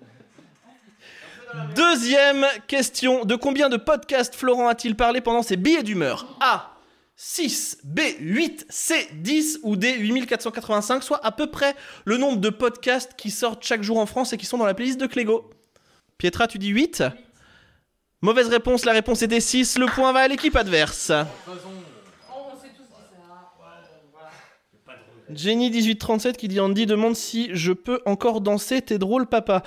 Deuxième question. De combien de podcasts Florent a-t-il parlé pendant ses billets d'humeur A. 6, B, 8, C, 10 ou D, 8485, soit à peu près le nombre de podcasts qui sortent chaque jour en France et qui sont dans la playlist de Clégo. Pietra, tu dis 8 Mauvaise réponse, la réponse était 6, le point va à l'équipe adverse. Jenny1837 qui dit Andy demande si je peux encore danser, t'es drôle papa.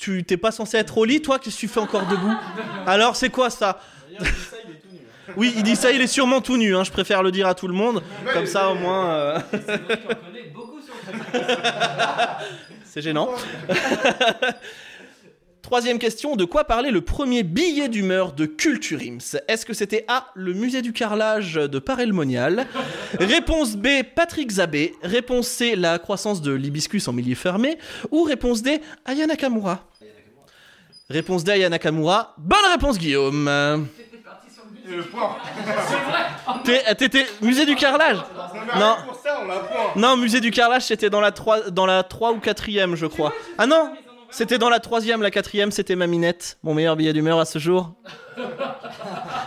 Tu t'es pas censé être au lit toi, qu'est-ce que tu fais encore debout? Alors c'est quoi ça? Oui, il dit ça, il est sûrement tout nu, hein, je préfère le dire à tout le monde, comme ça au moins... euh, c'est gênant. Troisième question, de quoi parlait le premier billet d'humeur de Culture Ims Est-ce que c'était A, le musée du carrelage de Parelmonial? Réponse B, Patrick Zabé. Réponse C, la croissance de l'hibiscus en milieu fermé. Ou réponse D, Aya Nakamura. Réponse D, Aya Nakamura. Bonne réponse, Guillaume. T'es- T'étais musée du carrelage? Non. Non, musée du carrelage, c'était dans la 3, dans la 3 ou 4ème, je crois. Ah non? C'était dans la 3ème, la 4ème, c'était Maminette, mon meilleur billet d'humeur à ce jour.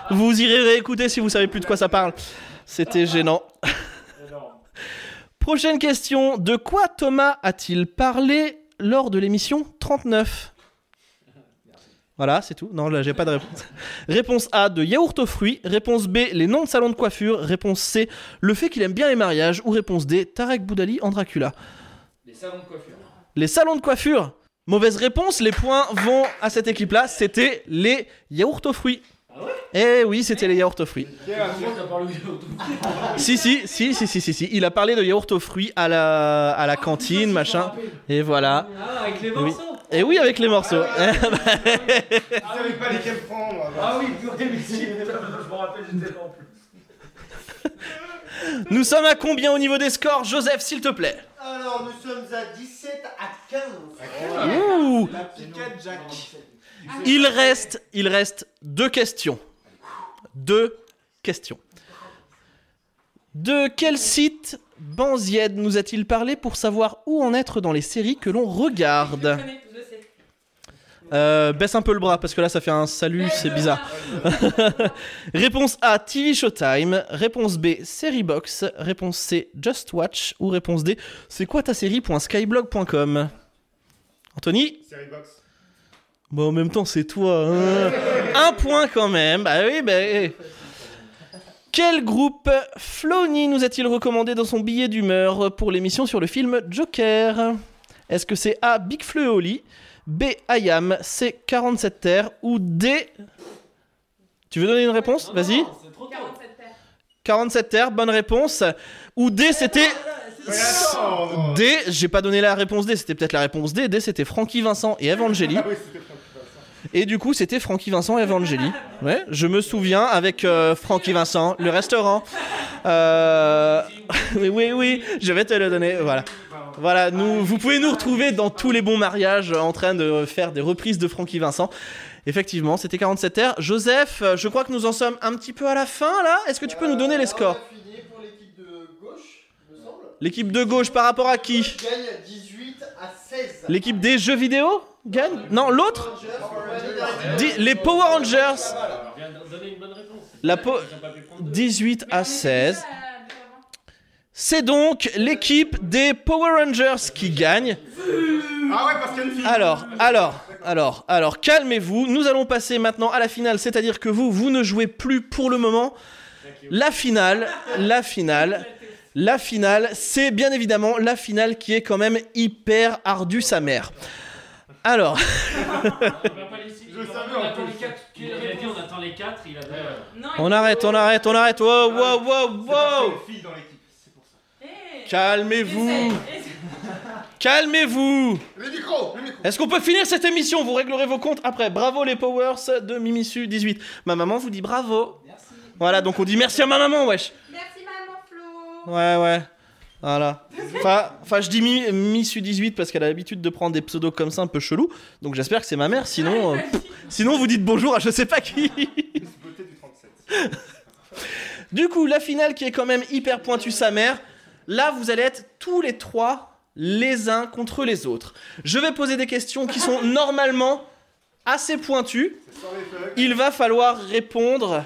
Vous irez réécouter si vous savez plus de quoi ça parle. C'était gênant. Prochaine question. De quoi Thomas a-t-il parlé lors de l'émission 39 Voilà, c'est tout. Non, là, j'ai pas de réponse. Réponse A, de yaourt aux fruits. Réponse B, les noms de salons de coiffure. Réponse C, le fait qu'il aime bien les mariages. Ou réponse D, Tarek Boudali en Dracula. Les salons de coiffure. Les salons de coiffure. Mauvaise réponse, les points vont à cette équipe-là. C'était les yaourts aux fruits. Eh oui, c'était les yaourts aux fruits. Si, si, si, si, si, si, si. Il a parlé de yaourt aux fruits à la, à la cantine, machin. Et voilà. Ah, avec les Oui. morceaux Et oui, avec les morceaux. Ah, savais pas lesquels prendre. Ah oui, purée, mais si, je me rappelle, j'étais là en plus. Nous sommes à combien au niveau des scores Joseph, s'il te plaît? Alors, nous sommes à 17 à 15. Ouh. La piquette Jack. Il reste, il reste deux questions. Deux questions. De quel site Banzied nous a-t-il parlé pour savoir où en être dans les séries que l'on regarde Euh, baisse un peu le bras parce que là ça fait un salut, c'est bizarre. réponse A, TV Showtime. Réponse B, Seriebox. Réponse C, Just Watch. Ou réponse D, c'est quoi ta série.skyblog.com Anthony Série box. En même temps, c'est toi. hein. Un point quand même. Bah oui, bah. eh. Quel groupe Flony nous a-t-il recommandé dans son billet d'humeur pour l'émission sur le film Joker? Est-ce que c'est A. Big Fleu et Oli B. Ayam C. 47 Terres Ou D. Tu veux donner une réponse? Vas-y. 47 Terres, bonne réponse. Ou D, c'était. D, j'ai pas donné la réponse D, c'était peut-être la réponse D. D, c'était Francky Vincent et Evangeli. Et du coup, c'était Francky Vincent et Evangeli. Ouais, je me souviens avec euh, Francky Vincent, le restaurant. Euh... oui, oui, oui, je vais te le donner. Voilà. Voilà, nous, vous pouvez nous retrouver dans tous les bons mariages en train de faire des reprises de Francky Vincent. Effectivement, c'était 47 heures. Joseph, je crois que nous en sommes un petit peu à la fin là. Est-ce que tu peux nous donner les scores pour l'équipe de gauche, il me semble. L'équipe de gauche par rapport à qui Gagne 18 à 16. L'équipe des jeux vidéo gagne Non, l'autre Les Power Rangers. La po- 18 à 16. C'est donc l'équipe des Power Rangers qui gagne. Ah. Alors, alors, alors, alors, calmez-vous. Nous allons passer maintenant à la finale, c'est-à-dire que vous, vous ne jouez plus pour le moment. La finale, la finale, la finale, c'est bien évidemment la finale qui est quand même hyper ardue sa mère. Alors, on attend les 4, il avait. on arrête, on arrête, on arrête. Wow, wow, wow, wow. Une fille dans l'équipe, c'est pour ça. Calmez-vous. Calmez-vous. Le micro, le micro. Est-ce qu'on peut finir cette émission? Vous réglerez vos comptes après. Bravo les Powers de Mimisu 18. Ma maman vous dit bravo. Voilà, donc on dit merci à ma maman, wesh. Merci. Ouais, ouais. Voilà. Enfin, je dis Mi- Missu 18 parce qu'elle a l'habitude de prendre des pseudos comme ça un peu chelou. Donc j'espère que c'est ma mère. Sinon, euh, pff, sinon vous dites bonjour à je sais pas qui. Beauté du 37. Du coup, la finale qui est quand même hyper pointue sa mère. Là, vous allez être tous les trois les uns contre les autres. Je vais poser des questions qui sont normalement assez pointues. Il va falloir répondre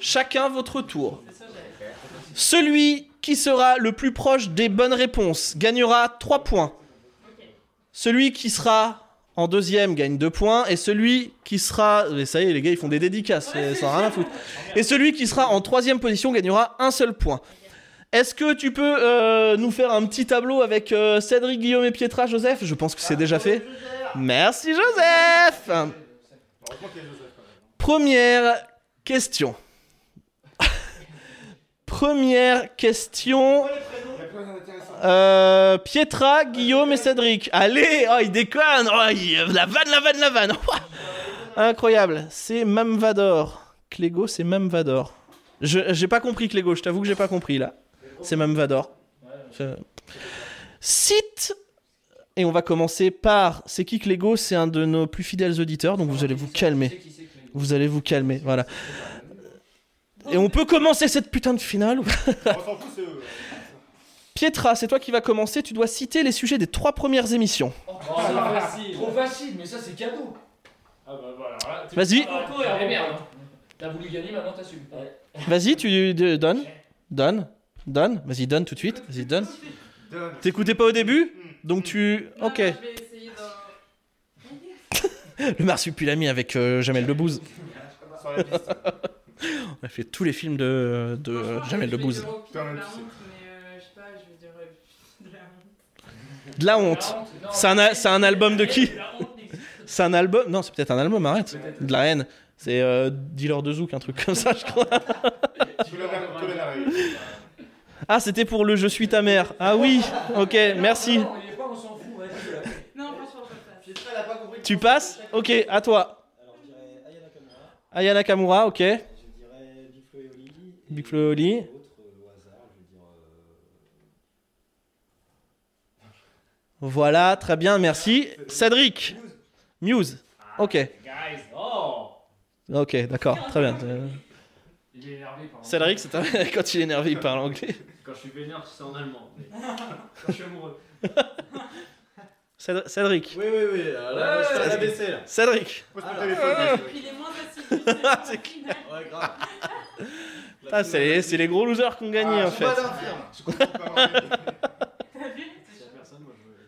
chacun votre tour. Celui qui sera le plus proche des bonnes réponses gagnera 3 points. Celui qui sera en deuxième gagne 2 points. Et celui qui sera. Mais ça y est, les gars, ils font des dédicaces, ça rien à foutre. Et celui qui sera en troisième position gagnera un seul point. Est-ce que tu peux euh, nous faire un petit tableau avec euh, Cédric, Guillaume et Pietra, Joseph? Je pense que c'est déjà fait. Merci, Joseph Première question. Première question. Euh, Pietra, Guillaume et Cédric. Allez, oh, il déconne. Oh, La vanne, la vanne, la vanne. Incroyable. C'est Mamvador. Clégo, c'est Mamvador. Je j'ai pas compris Clégo, je t'avoue que j'ai pas compris là. C'est Mamvador. Cite et on va commencer par c'est qui Clégo? C'est un de nos plus fidèles auditeurs, donc vous allez vous calmer. Vous allez vous calmer, voilà. Et on peut commencer cette putain de finale ou- Pietra, c'est toi qui vas commencer. Tu dois citer les sujets des trois premières émissions. Trop facile. Trop facile, mais ça c'est cadeau. Ah bah voilà. là, tu- Vas-y. Merde. hein. T'as voulu gagner, maintenant t'assumes. Vas-y, tu de- donnes. Donne. Donne. Vas-y, donne tout de suite. Vas-y, donne. T'écoutais pas au début Donc tu. Ok. Le marsupilami avec euh, Jamel Debbouze. A fait tous les films de, de Jamel Debbouze. De la honte. C'est un, c'est un album de qui C'est un album Non, c'est peut-être un album, arrête. De la haine. C'est euh, Dealer de Zouk, un truc comme ça, je crois. Ah, c'était pour le Je suis ta mère. Ah oui, ok, merci. Tu passes Ok, à toi. Aya Nakamura, ok. Big Flo et Oli. Voilà, très bien, merci. Cédric. Muse. Ok. Guys, oh Ok, d'accord, très bien. Euh, Il est énervé par Cédric, c'est un... quand il est énervé, il parle anglais. Quand je suis vénère, c'est en allemand. mais Quand je suis amoureux. Céd- Cédric. Oui, oui, oui. euh, là, je. Cédric. Ah, Il est moins facile. C'est qui Ouais, grave. Ah, c'est les, c'est les gros losers qui ont gagné Ah, en je fait. suis pas d'infirme. Je comprends pas.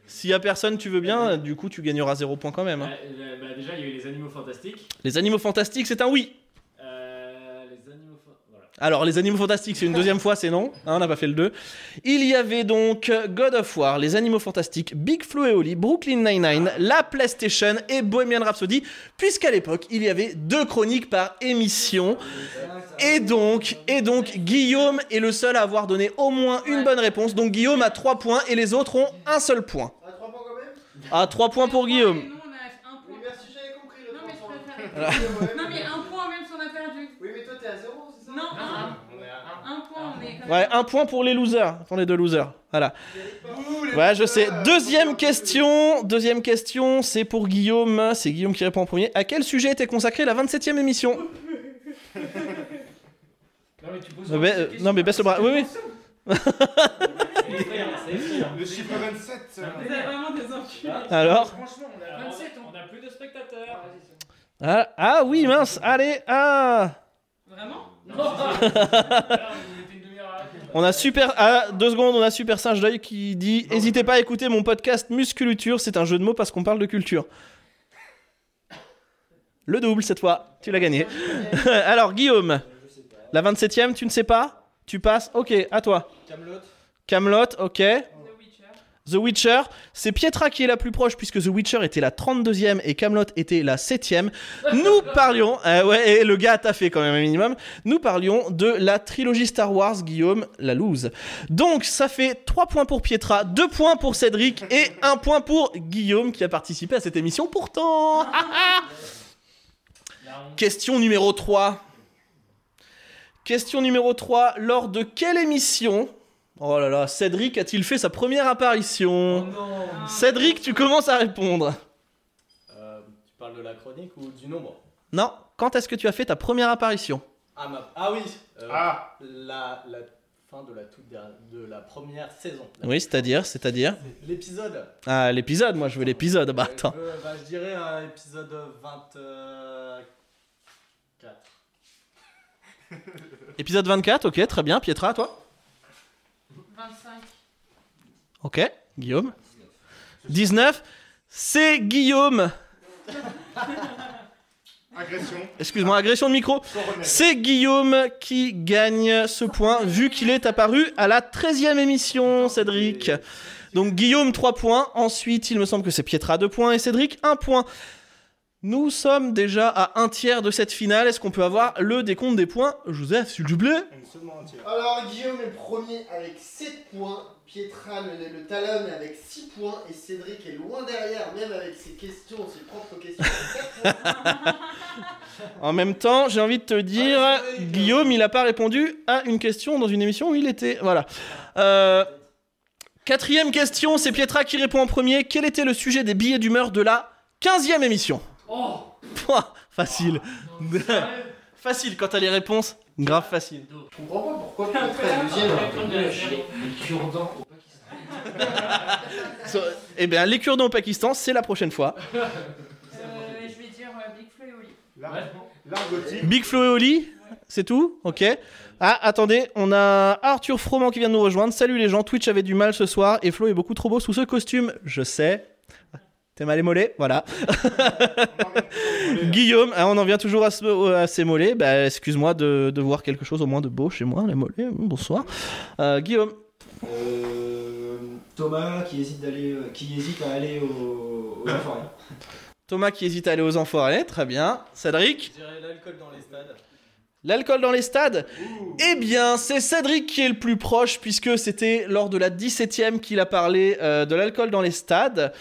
S'il y a personne, tu veux bien, du coup tu gagneras 0 points quand même. hein. Bah, bah, déjà, il y a eu les animaux fantastiques. Les animaux fantastiques, c'est un oui. Euh, les animaux fa- Voilà. Alors, les animaux fantastiques, c'est une deuxième fois, c'est non. Hein, on n'a pas fait le 2. Il y avait donc God of War, les animaux fantastiques, Big Flo et Oli, Brooklyn Nine-Nine, la PlayStation et Bohemian Rhapsody, puisqu'à l'époque, il y avait deux chroniques par émission. Et donc, et donc, Guillaume est le seul à avoir donné au moins une bonne réponse. Donc, Guillaume a 3 points et les autres ont un seul point. Ah, 3 points pour Guillaume. Nous, on a un point. Merci, j'avais compris le Non, mais je Voilà. préfère. Non, mais un Ouais, un point pour les losers. Pour les deux losers. Voilà. Ouais, je sais. Deuxième question. Deuxième question, c'est pour Guillaume. C'est Guillaume qui répond en premier. À quel sujet était consacrée la 27e émission? Non, mais tu poses Euh, euh, Non, mais baisse le bras. Oui, oui. Le chiffre 27. Vous avez vraiment des enculés. Alors Franchement, on a 27 ans. On a plus de spectateurs. ah, ah oui, mince. Allez, ah. Vraiment? On a super. Ah, deux secondes, on a Super Singe d'œil qui dit N'hésitez pas à écouter mon podcast Musculuture. C'est un jeu de mots parce qu'on parle de culture. Le double cette fois. Tu l'as gagné. Alors, Guillaume. La 27e, tu ne sais pas Tu passes Ok, à toi. Camelot. Camelot, ok. The Witcher, c'est Pietra qui est la plus proche puisque The Witcher était la 32e et Camelot était la 7e. Nous parlions, euh, ouais, et le gars a taffé quand même un minimum. Nous parlions de la trilogie Star Wars, Guillaume, la loose. Donc ça fait 3 points pour Pietra, 2 points pour Cédric et 1 point pour Guillaume qui a participé à cette émission pourtant. Question numéro 3. Question numéro 3. Lors de quelle émission Oh là là, Cédric a-t-il fait sa première apparition Cédric, tu commences à répondre. Euh, tu parles de la chronique ou du nombre? Non, quand est-ce que tu as fait ta première apparition? Ah, ma... ah oui. euh, Ah. La, la fin de la, toute dernière- de la première saison. Oui, c'est-à-dire, c'est-à-dire? L'épisode. Ah, l'épisode, moi je veux l'épisode. Bah attends. Euh, bah, je dirais un épisode 24. Épisode 24, ok, très bien. Pietra, toi? 25. Ok, Guillaume 19. C'est Guillaume. Agression. Excuse-moi, agression de micro. C'est Guillaume qui gagne ce point, vu qu'il est apparu à la 13e émission, Cédric. Donc Guillaume, 3 points. Ensuite, il me semble que c'est Pietra, 2 points. Et Cédric, 1 point. Nous sommes déjà à un tiers de cette finale. Est-ce qu'on peut avoir le décompte des points Joseph, s'il te plaît? Alors Guillaume est premier avec 7 points, Pietra le, le talonne avec 6 points et Cédric est loin derrière, même avec ses questions, ses propres questions. avec 4 points. En même temps, j'ai envie de te dire, Guillaume, il n'a pas répondu à une question dans une émission où il était. Voilà. Euh, quatrième question, c'est Pietra qui répond en premier. Quel était le sujet des billets d'humeur de la 15e émission? Pouah, Facile. facile quand t'as les réponses. Grave facile. Je comprends pas pourquoi. Les cure-dents au Pakistan. So- eh bien, les cure-dents au Pakistan, c'est la prochaine fois. Euh, je vais dire euh, Big Flo et Oli. L'art gothique. Big Flo et Oli, c'est tout? Ok. Ah, attendez, on a Arthur Froment qui vient de nous rejoindre. Salut les gens, Twitch avait du mal ce soir et Flo est beaucoup trop beau sous ce costume. Je sais. Mal émolé Voilà. Guillaume, ah, on en vient toujours à, ce- à ces mollets. Bah, excuse-moi de, de voir quelque chose au moins de beau chez moi, les mollets. Bonsoir. Euh, Guillaume, Euh, Thomas qui hésite, d'aller, euh, qui hésite à aller au, aux Enfoirés. Thomas qui hésite à aller aux enfoirés, très bien. Cédric, Je dirais l'alcool dans les stades. L'alcool dans les stades Eh bien, c'est Cédric qui est le plus proche, puisque c'était lors de la 17ème qu'il a parlé euh, de l'alcool dans les stades.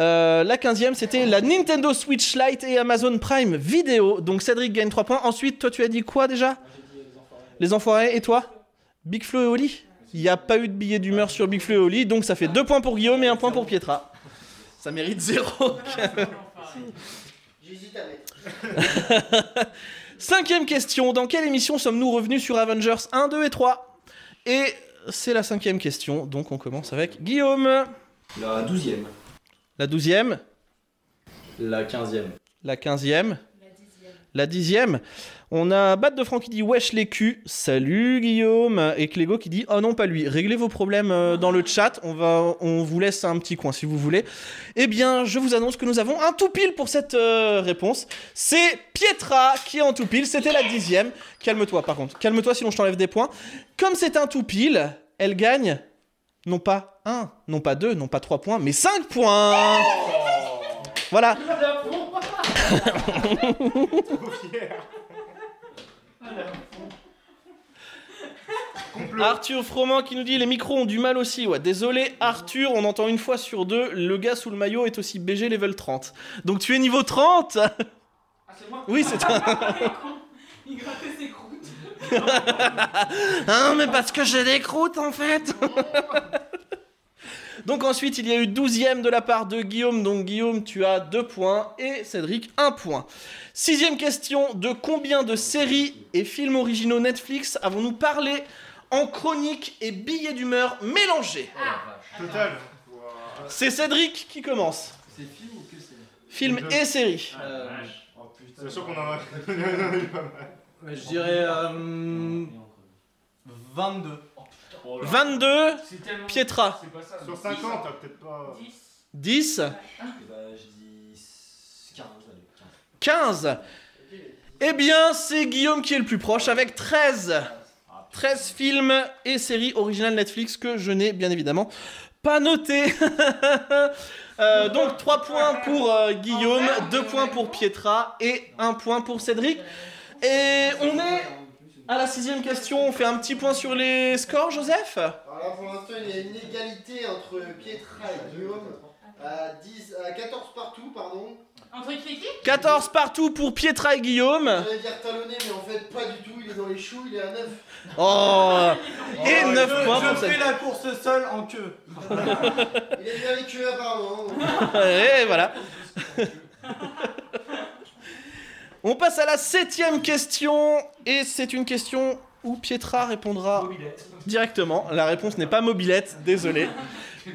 Euh, la 15ème, c'était la Nintendo Switch Lite et Amazon Prime Vidéo. Donc Cédric gagne 3 points. Ensuite, toi, tu as dit quoi déjà? Les enfoirés. Et toi? Big Flo et Oli? Il n'y a pas eu de billet d'humeur sur Big Flo et Oli, donc ça fait 2 points pour Guillaume et 1 point pour Pietra. Ça mérite 0. J'hésite à mettre. Cinquième question, dans quelle émission sommes-nous revenus sur Avengers 1, 2 et 3 Et c'est la cinquième question, donc on commence avec Guillaume. La douzième. La douzième, La quinzième. la quinzième, la dixième. On a Bat de Franck qui dit wesh les culs, salut Guillaume, et Clégo qui dit oh non pas lui. Réglez vos problèmes euh, dans le chat, on va, on vous laisse un petit coin si vous voulez. Eh bien, je vous annonce que nous avons un tout pile pour cette euh, réponse. C'est Pietra qui est en tout pile, c'était la dixième. Calme-toi par contre, calme-toi sinon je t'enlève des points. Comme c'est un tout pile, elle gagne non pas un, non pas deux, non pas trois points, mais cinq points. Voilà. Arthur Froment qui nous dit les micros ont du mal aussi. Ouais, désolé Arthur, on entend une fois sur deux, le gars sous le maillot est aussi BG level 30. Donc tu es niveau 30 Ah, c'est moi Oui, c'est toi. Il grattait ses croûtes. Hein, mais parce que j'ai des croûtes en fait Donc ensuite, il y a eu 12ème de la part de Guillaume. Donc Guillaume, tu as 2 points et Cédric 1 point. Sixième question, de combien de séries et films originaux Netflix avons-nous parlé en chronique et billets d'humeur mélangés? Total. C'est Cédric qui commence. C'est film ou que c'est Film et série. Euh, oh putain. C'est sûr qu'on en a Je dirais euh, 22. 22, C'est tellement- Pietra. C'est pas ça. Sur 50, t'as peut-être pas. 10, Bah, je dis 15. allez, 15. 15. Eh bien, c'est Guillaume qui est le plus proche avec 13. 13 films et séries originales Netflix que je n'ai bien évidemment pas noté. Euh, donc 3 points pour euh, Guillaume, 2 points pour Pietra et 1 point pour Cédric. Et on est à la sixième question, on fait un petit point sur les scores, Joseph Alors là, pour l'instant, il y a une égalité entre Pietra et Guillaume. À, 10, à 14 partout, pardon. Entre qui et qui? 14 partout pour Pietra et Guillaume. J'allais dire talonné, mais en fait, pas du tout. Il est dans les choux, il est à 9. Oh Et Oh, 9 je- points Je pour fais Cédric. la course seul en queue. Il est bien les queues, apparemment. Et voilà. On passe à la septième question, et c'est une question ou Pietra répondra directement. La réponse n'est pas mobilette, désolé.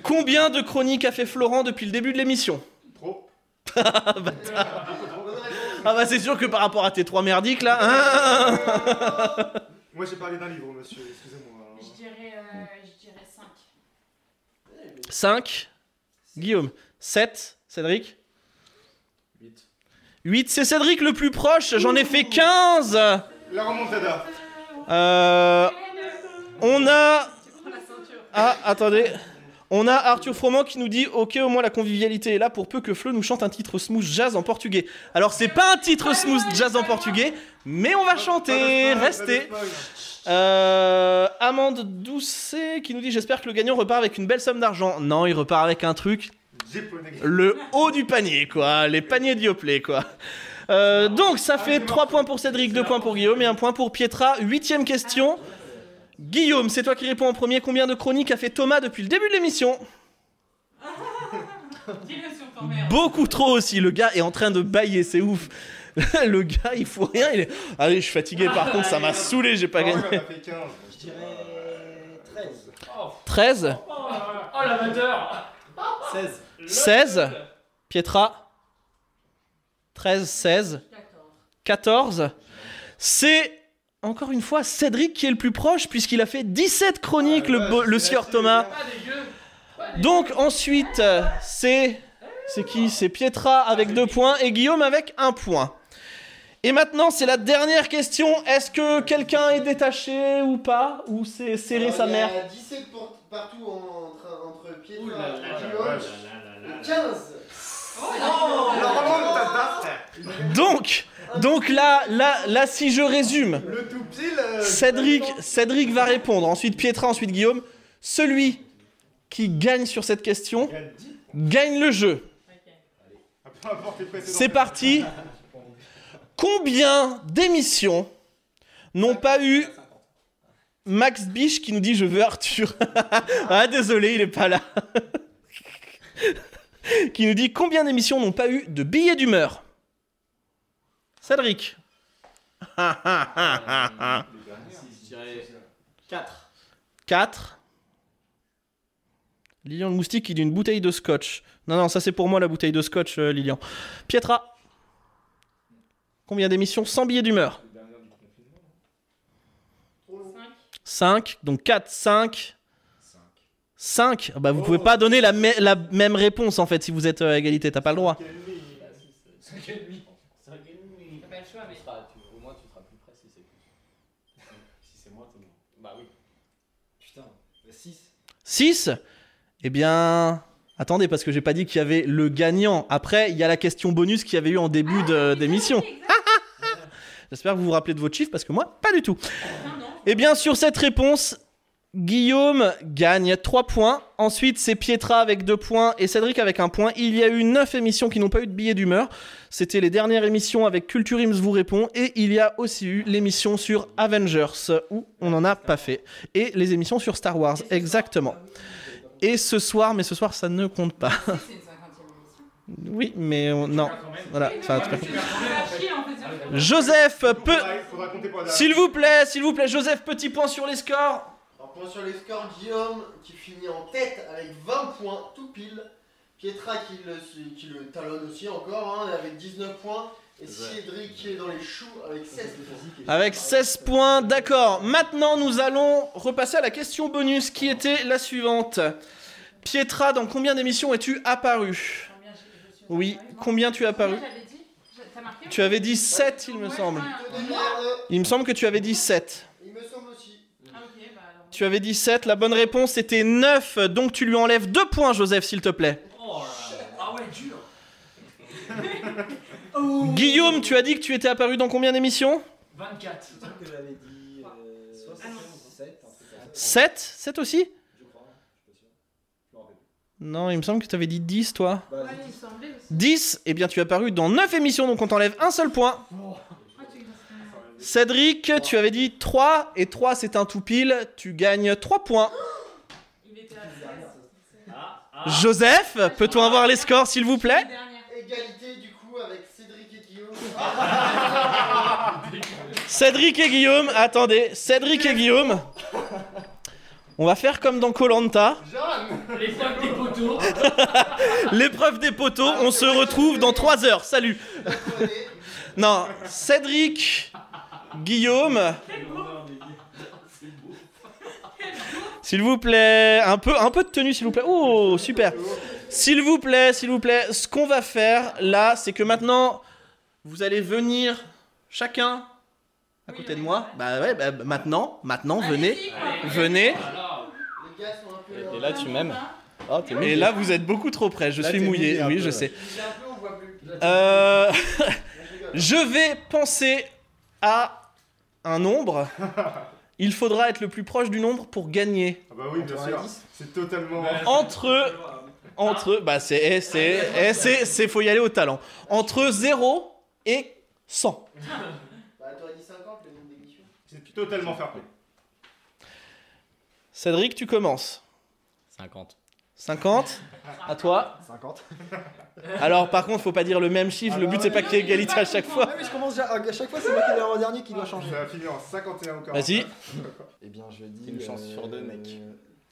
Combien de chroniques a fait Florent depuis le début de l'émission? Trop. Ah, bâtard. Ah bah c'est sûr que par rapport à tes trois merdiques là. hein Moi j'ai parlé d'un livre, monsieur, excusez-moi. Je dirais, euh, je dirais 5. 5. Guillaume. 7. Cédric 8. c'est Cédric le plus proche, j'en ai fait 15 La remontada. Euh, On a... Ah, attendez. On a Arthur Froment qui nous dit Ok, au moins la convivialité est là pour peu que Flo nous chante un titre smooth jazz en portugais. Alors, c'est pas un titre smooth jazz en portugais, mais on va chanter. Restez. Euh, Amande Doucet qui nous dit J'espère que le gagnant repart avec une belle somme d'argent. Non, il repart avec un truc. Le haut du panier, quoi. Les paniers Dioplay, quoi. Euh, donc, ça fait 3 points pour Cédric, 2 points pour Guillaume et 1 point pour Pietra. Huitième question. Guillaume, c'est toi qui réponds en premier. Combien de chroniques a fait Thomas depuis le début de l'émission? Beaucoup trop aussi. Le gars est en train de bailler, c'est ouf. le gars, il faut rien. Il est... Allez, je suis fatigué. Par contre, ça m'a saoulé. J'ai pas gagné. Je dirais 13. 13 Oh l'amateur 16. 16 Pietra. 13, 16 14 C'est encore une fois Cédric qui est le plus proche puisqu'il a fait 17 chroniques le, bo- le sieur Thomas. Donc ensuite c'est c'est qui? C'est Pietra avec 2 points et Guillaume avec 1 point. Et maintenant c'est la dernière question. Est-ce que quelqu'un est détaché ou pas? Ou c'est serré sa mère Il y a 17 pour- partout en- entre, entre Pietra Ouh là là et là Guillaume. là Et 15 La remontada, frère. Donc, donc là, là, là, si je résume, Le tout pile. euh, Cédric, Cédric va répondre, ensuite Pietra, ensuite Guillaume. Celui qui gagne sur cette question gagne le jeu. C'est parti. Combien d'émissions n'ont pas eu Max Biche qui nous dit je veux Arthur Ah désolé, il est pas là. qui nous dit combien d'émissions n'ont pas eu de billets d'humeur? Cédric. Je dirais 4. 4. Lilian le moustique, il dit une bouteille de scotch. Non, non, ça c'est pour moi la bouteille de scotch, euh, Lilian. Pietra. Combien d'émissions sans billet d'humeur? 5. Donc 4, 5. 5. Bah, vous pouvez pas donner la, me- la même réponse en fait si vous êtes euh, à égalité, t'as pas le droit. 5 et demi. 5 et demi. T'as pas le choix, mais- Au moins, tu seras plus près si c'est plus. si c'est moins, t'es moins. Bah oui. Putain, 6. 6 Eh bien. Attendez, parce que j'ai pas dit qu'il y avait le gagnant. Après, il y a la question bonus qu'il y avait eu en début de- d'émission. J'espère que vous vous rappelez de votre chiffre, parce que moi, pas du tout. Et bien, sur cette réponse, Guillaume gagne 3 points. Ensuite, c'est Pietra avec 2 points et Cédric avec 1 point. Il y a eu 9 émissions qui n'ont pas eu de billet d'humeur. C'était les dernières émissions avec Culture Ims vous répond. Et il y a aussi eu l'émission sur Avengers, où on n'en a pas fait. Et les émissions sur Star Wars, exactement. Et ce soir, mais ce soir, ça ne compte pas. Oui, mais on- non. Voilà. Enfin, Joseph peut. S'il vous plaît, s'il vous plaît, Joseph, petit point sur les scores. Alors, point sur les scores, Guillaume qui finit en tête avec 20 points, tout pile. Pietra qui le, qui le talonne aussi encore, hein, avec 19 points. Et Cédric qui est dans les choux avec 16 points. Avec 16 points, d'accord. Maintenant, nous allons repasser à la question bonus qui était la suivante. Pietra, dans combien d'émissions es-tu apparu? Oui, combien tu t'as marqué Tu avais dit 7, il me semble. Il me semble que tu avais dit 7. Il me semble aussi. Ah, bah. Tu avais dit 7, la bonne réponse était 9, donc tu lui enlèves 2 points, Joseph, s'il te plaît. Ah ouais, dur. Guillaume, tu as dit que tu étais apparu dans combien d'émissions 24. C'est que j'avais dit euh, 67. 7 7 aussi Je crois. Je suis pas sûr. Je me rappelle plus. Non, il me semble que tu avais dit 10, toi. Bah, Ouais, il me semblait aussi. 10, eh bien tu es apparu dans 9 émissions, donc on t'enlève un seul point. Ah, tu- Cédric, tu avais dit 3, et 3 c'est un tout pile, tu gagnes 3 points. Il était à 16. Joseph, peut-on avoir les scores s'il vous plaît? Égalité du coup avec Cédric et Guillaume. Cédric et Guillaume, attendez, Cédric et Guillaume, on va faire comme dans Colanta. L'épreuve des poteaux. L'épreuve des poteaux, on se retrouve dans 3 heures. Salut. Non, Cédric, Guillaume. S'il vous plaît, un peu, un peu de tenue, s'il vous plaît. Oh, super. S'il vous plaît, s'il vous plaît, ce qu'on va faire là, c'est que maintenant, vous allez venir chacun à côté de moi. Bah ouais, bah, maintenant, maintenant, venez, venez. Et là, tu m'aimes. Oh, t'es Et là, vous êtes beaucoup trop près. Je Là, suis mouillé. Oui, peu, je sais. Euh, je vais penser à un nombre. Il faudra être le plus proche du nombre pour gagner. Ah bah oui, bien sûr. C'est totalement. Entre entre bah c'est eh, c'est eh, c'est c'est faut y aller au talent. Entre 0 et 100. Bah, t'aurais dit 50 le nombre d'émissions. C'est totalement fair play. Cédric, tu commences. 50. 50 À toi 50. Alors par contre, faut pas dire le même chiffre, le but c'est pas qu'il y ait égalité à chaque fois. Ah mais je commence déjà, à chaque fois c'est moi qui est en dernier qui doit changer. Ça va finir en 51 ou 40. Vas-y. Eh bien je dis... Une chance sur deux, mec.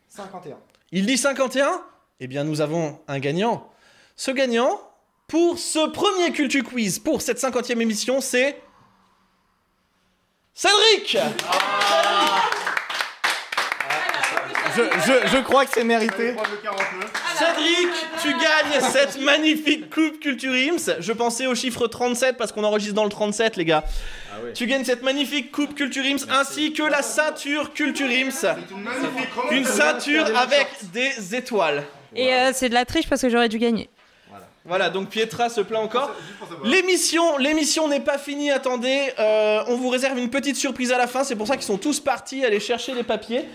51. Il dit 51 Eh bien, nous avons un gagnant. Ce gagnant, pour ce premier Culture Quiz, pour cette 50e émission, c'est. Cédric Je, je, je crois que c'est mérité. Prendre le 49. Cédric, tu gagnes cette magnifique coupe Culture Ims. Je pensais au chiffre 37 parce qu'on enregistre dans le 37, les gars. Tu gagnes cette magnifique coupe Culture Ims ainsi que la ceinture Culture Ims. C'est une ceinture avec des étoiles. Et euh, c'est de la triche parce que j'aurais dû gagner. Voilà, donc Pietra se plaint encore. Savoir. L'émission, l'émission n'est pas finie. Attendez, euh, on vous réserve une petite surprise à la fin. C'est pour ça qu'ils sont tous partis aller chercher les papiers.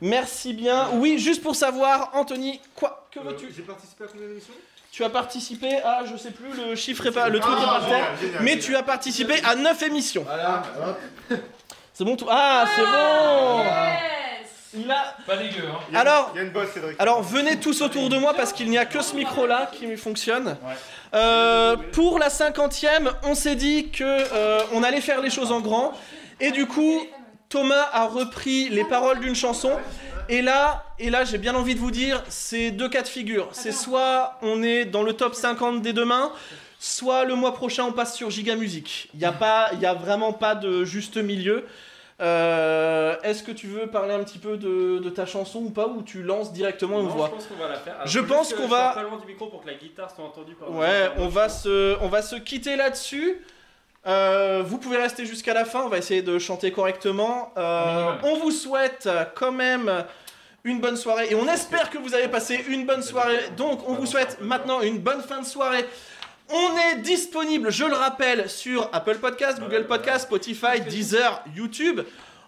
Merci bien. Oui, juste pour savoir, Anthony, quoi Que Euh, veux-tu? J'ai participé à combien d'émissions? Tu as participé à, je sais plus, le chiffre est pas, le truc est Ah, par terre. génial, génial, Mais génial. tu as participé à 9 émissions. Voilà, hop. C'est bon tout Ah, c'est bon. A. Pas dégueu, hein. Il y a- Alors- Il y a une bosse, Cédric. Alors venez tous autour de moi parce qu'il n'y a que ce micro là qui fonctionne. Euh, pour la cinquantième, on s'est dit que euh, on allait faire les choses en grand et du coup Thomas a repris les paroles d'une chanson et là et là j'ai bien envie de vous dire c'est deux cas de figure. C'est soit on est dans le top 50 des demain. Soit le mois prochain on passe sur Giga Music. Il y a pas, il y a vraiment pas de juste milieu. Euh, Est-ce que tu veux parler un petit peu de, de ta chanson ou pas ou tu lances directement Non, voit Je pense qu'on va la faire. Alors, Je pense qu'on va- pas loin du micro pour que la guitare soit entendue par. Ouais, on va se, on va se quitter là-dessus. Euh, vous pouvez rester jusqu'à la fin, on va essayer de chanter correctement. Euh, on vous souhaite quand même une bonne soirée et on espère que vous avez passé une bonne soirée. Donc on vous souhaite maintenant une bonne fin de soirée. On est disponible, je le rappelle, sur Apple Podcast, Google Podcast, Spotify, Deezer, YouTube.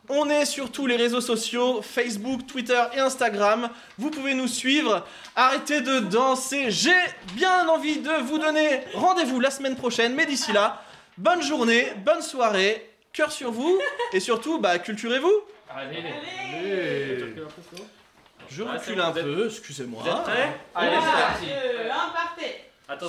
On est sur tous les réseaux sociaux, Facebook, Twitter et Instagram. Vous pouvez nous suivre. Arrêtez de danser. J'ai bien envie de vous donner rendez-vous la semaine prochaine. Mais d'ici là, bonne journée, bonne soirée, cœur sur vous. Et surtout, bah, culturez-vous. Allez, Je Ouais, c'est recule un peu, excusez-moi. Allez, c'est c'est parti. Attends,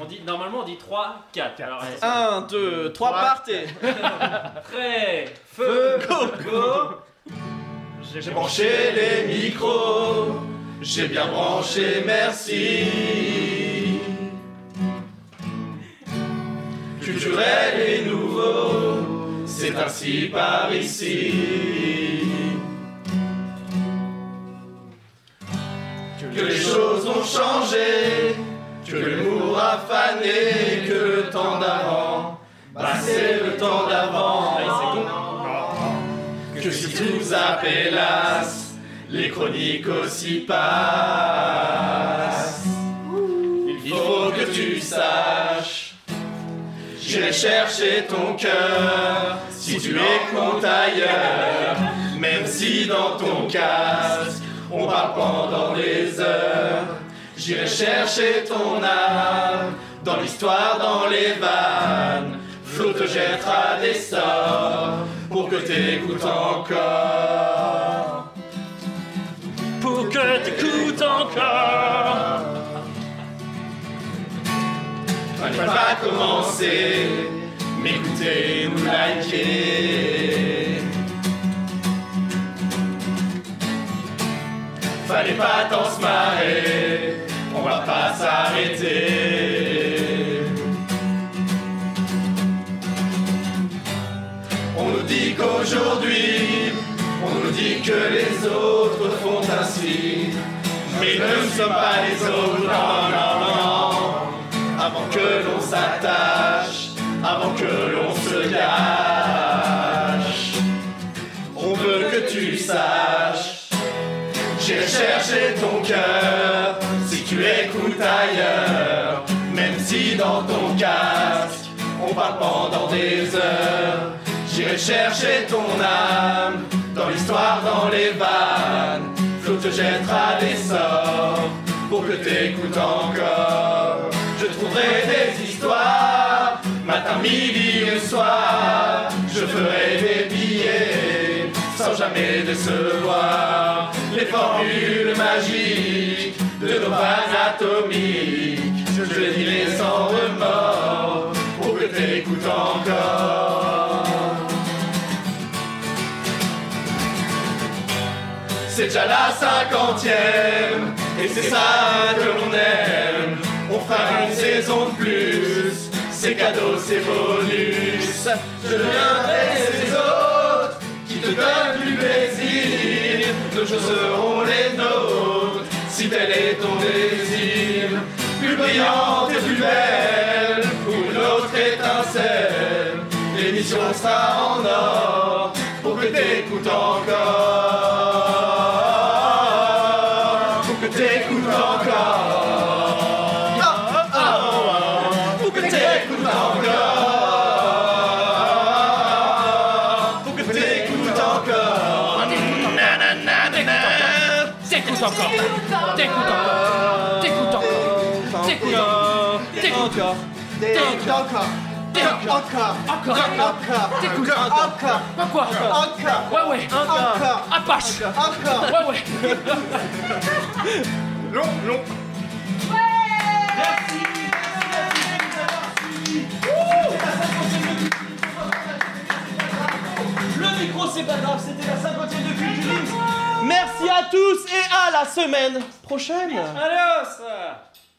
on dit, normalement on dit 3, 4. Alors, attention. 1, 2, 3, partez. Prêt, feu, Go. go. J'ai branché les micros, j'ai bien branché, merci. Culturel et nouveau, c'est ainsi par ici. Que les choses ont changé, que l'humour a fané, que le temps d'avant, bah c'est le temps d'avant. Que si tout appellas, les chroniques aussi passent. Il faut que tu saches, j'irai chercher ton cœur si tu écoutes ailleurs, même si dans ton casque on parle pendant des heures. J'irai chercher ton âme dans l'histoire, dans les vannes. Flo te jettera des sorts pour que t'écoutes encore. Pour que t'écoutes encore. On va commencer m'écouter, nous liker. Fallait pas tant se marrer, pas s'arrêter. On nous dit qu'aujourd'hui, on nous dit que les autres font ainsi. Mais nous ne sommes pas les autres. Avant que l'on s'attache, avant que l'on se gâche. On veut que tu saches. J'ai cherché ton cœur, ailleurs, même si dans ton casque, on parle pendant des heures. J'irai chercher ton âme, dans l'histoire, dans les vannes. Flo te jettera des sorts, pour que t'écoutes encore. Je trouverai des histoires, matin, midi et soir. Je ferai des billets, sans jamais décevoir. Les formules magiques de nos vannes. Je les dirai sans remords, pour que t'écoutes encore. C'est déjà la cinquantième, et c'est ça que l'on aime. On fera une saison de plus, c'est cadeau, c'est bonus. Je deviendrai ces autres qui te donnent du plaisir. Nos choses seront les nôtres, si tel est ton désir. Plus brillante et plus belle, pour une autre étincelle. L'émission sera en or, pour que t'écoutes encore. Pour que t'écoutes encore. Pour encore. Encore. Encore. Encore. T'écoutes Encore. Quoi Encore. Ouais ouais. Encore. Apache. Encore. Ouais ouais. Long, long. Le micro, c'est pas grave, c'était la 50e de Culture Merci à tous et à la semaine prochaine. Adios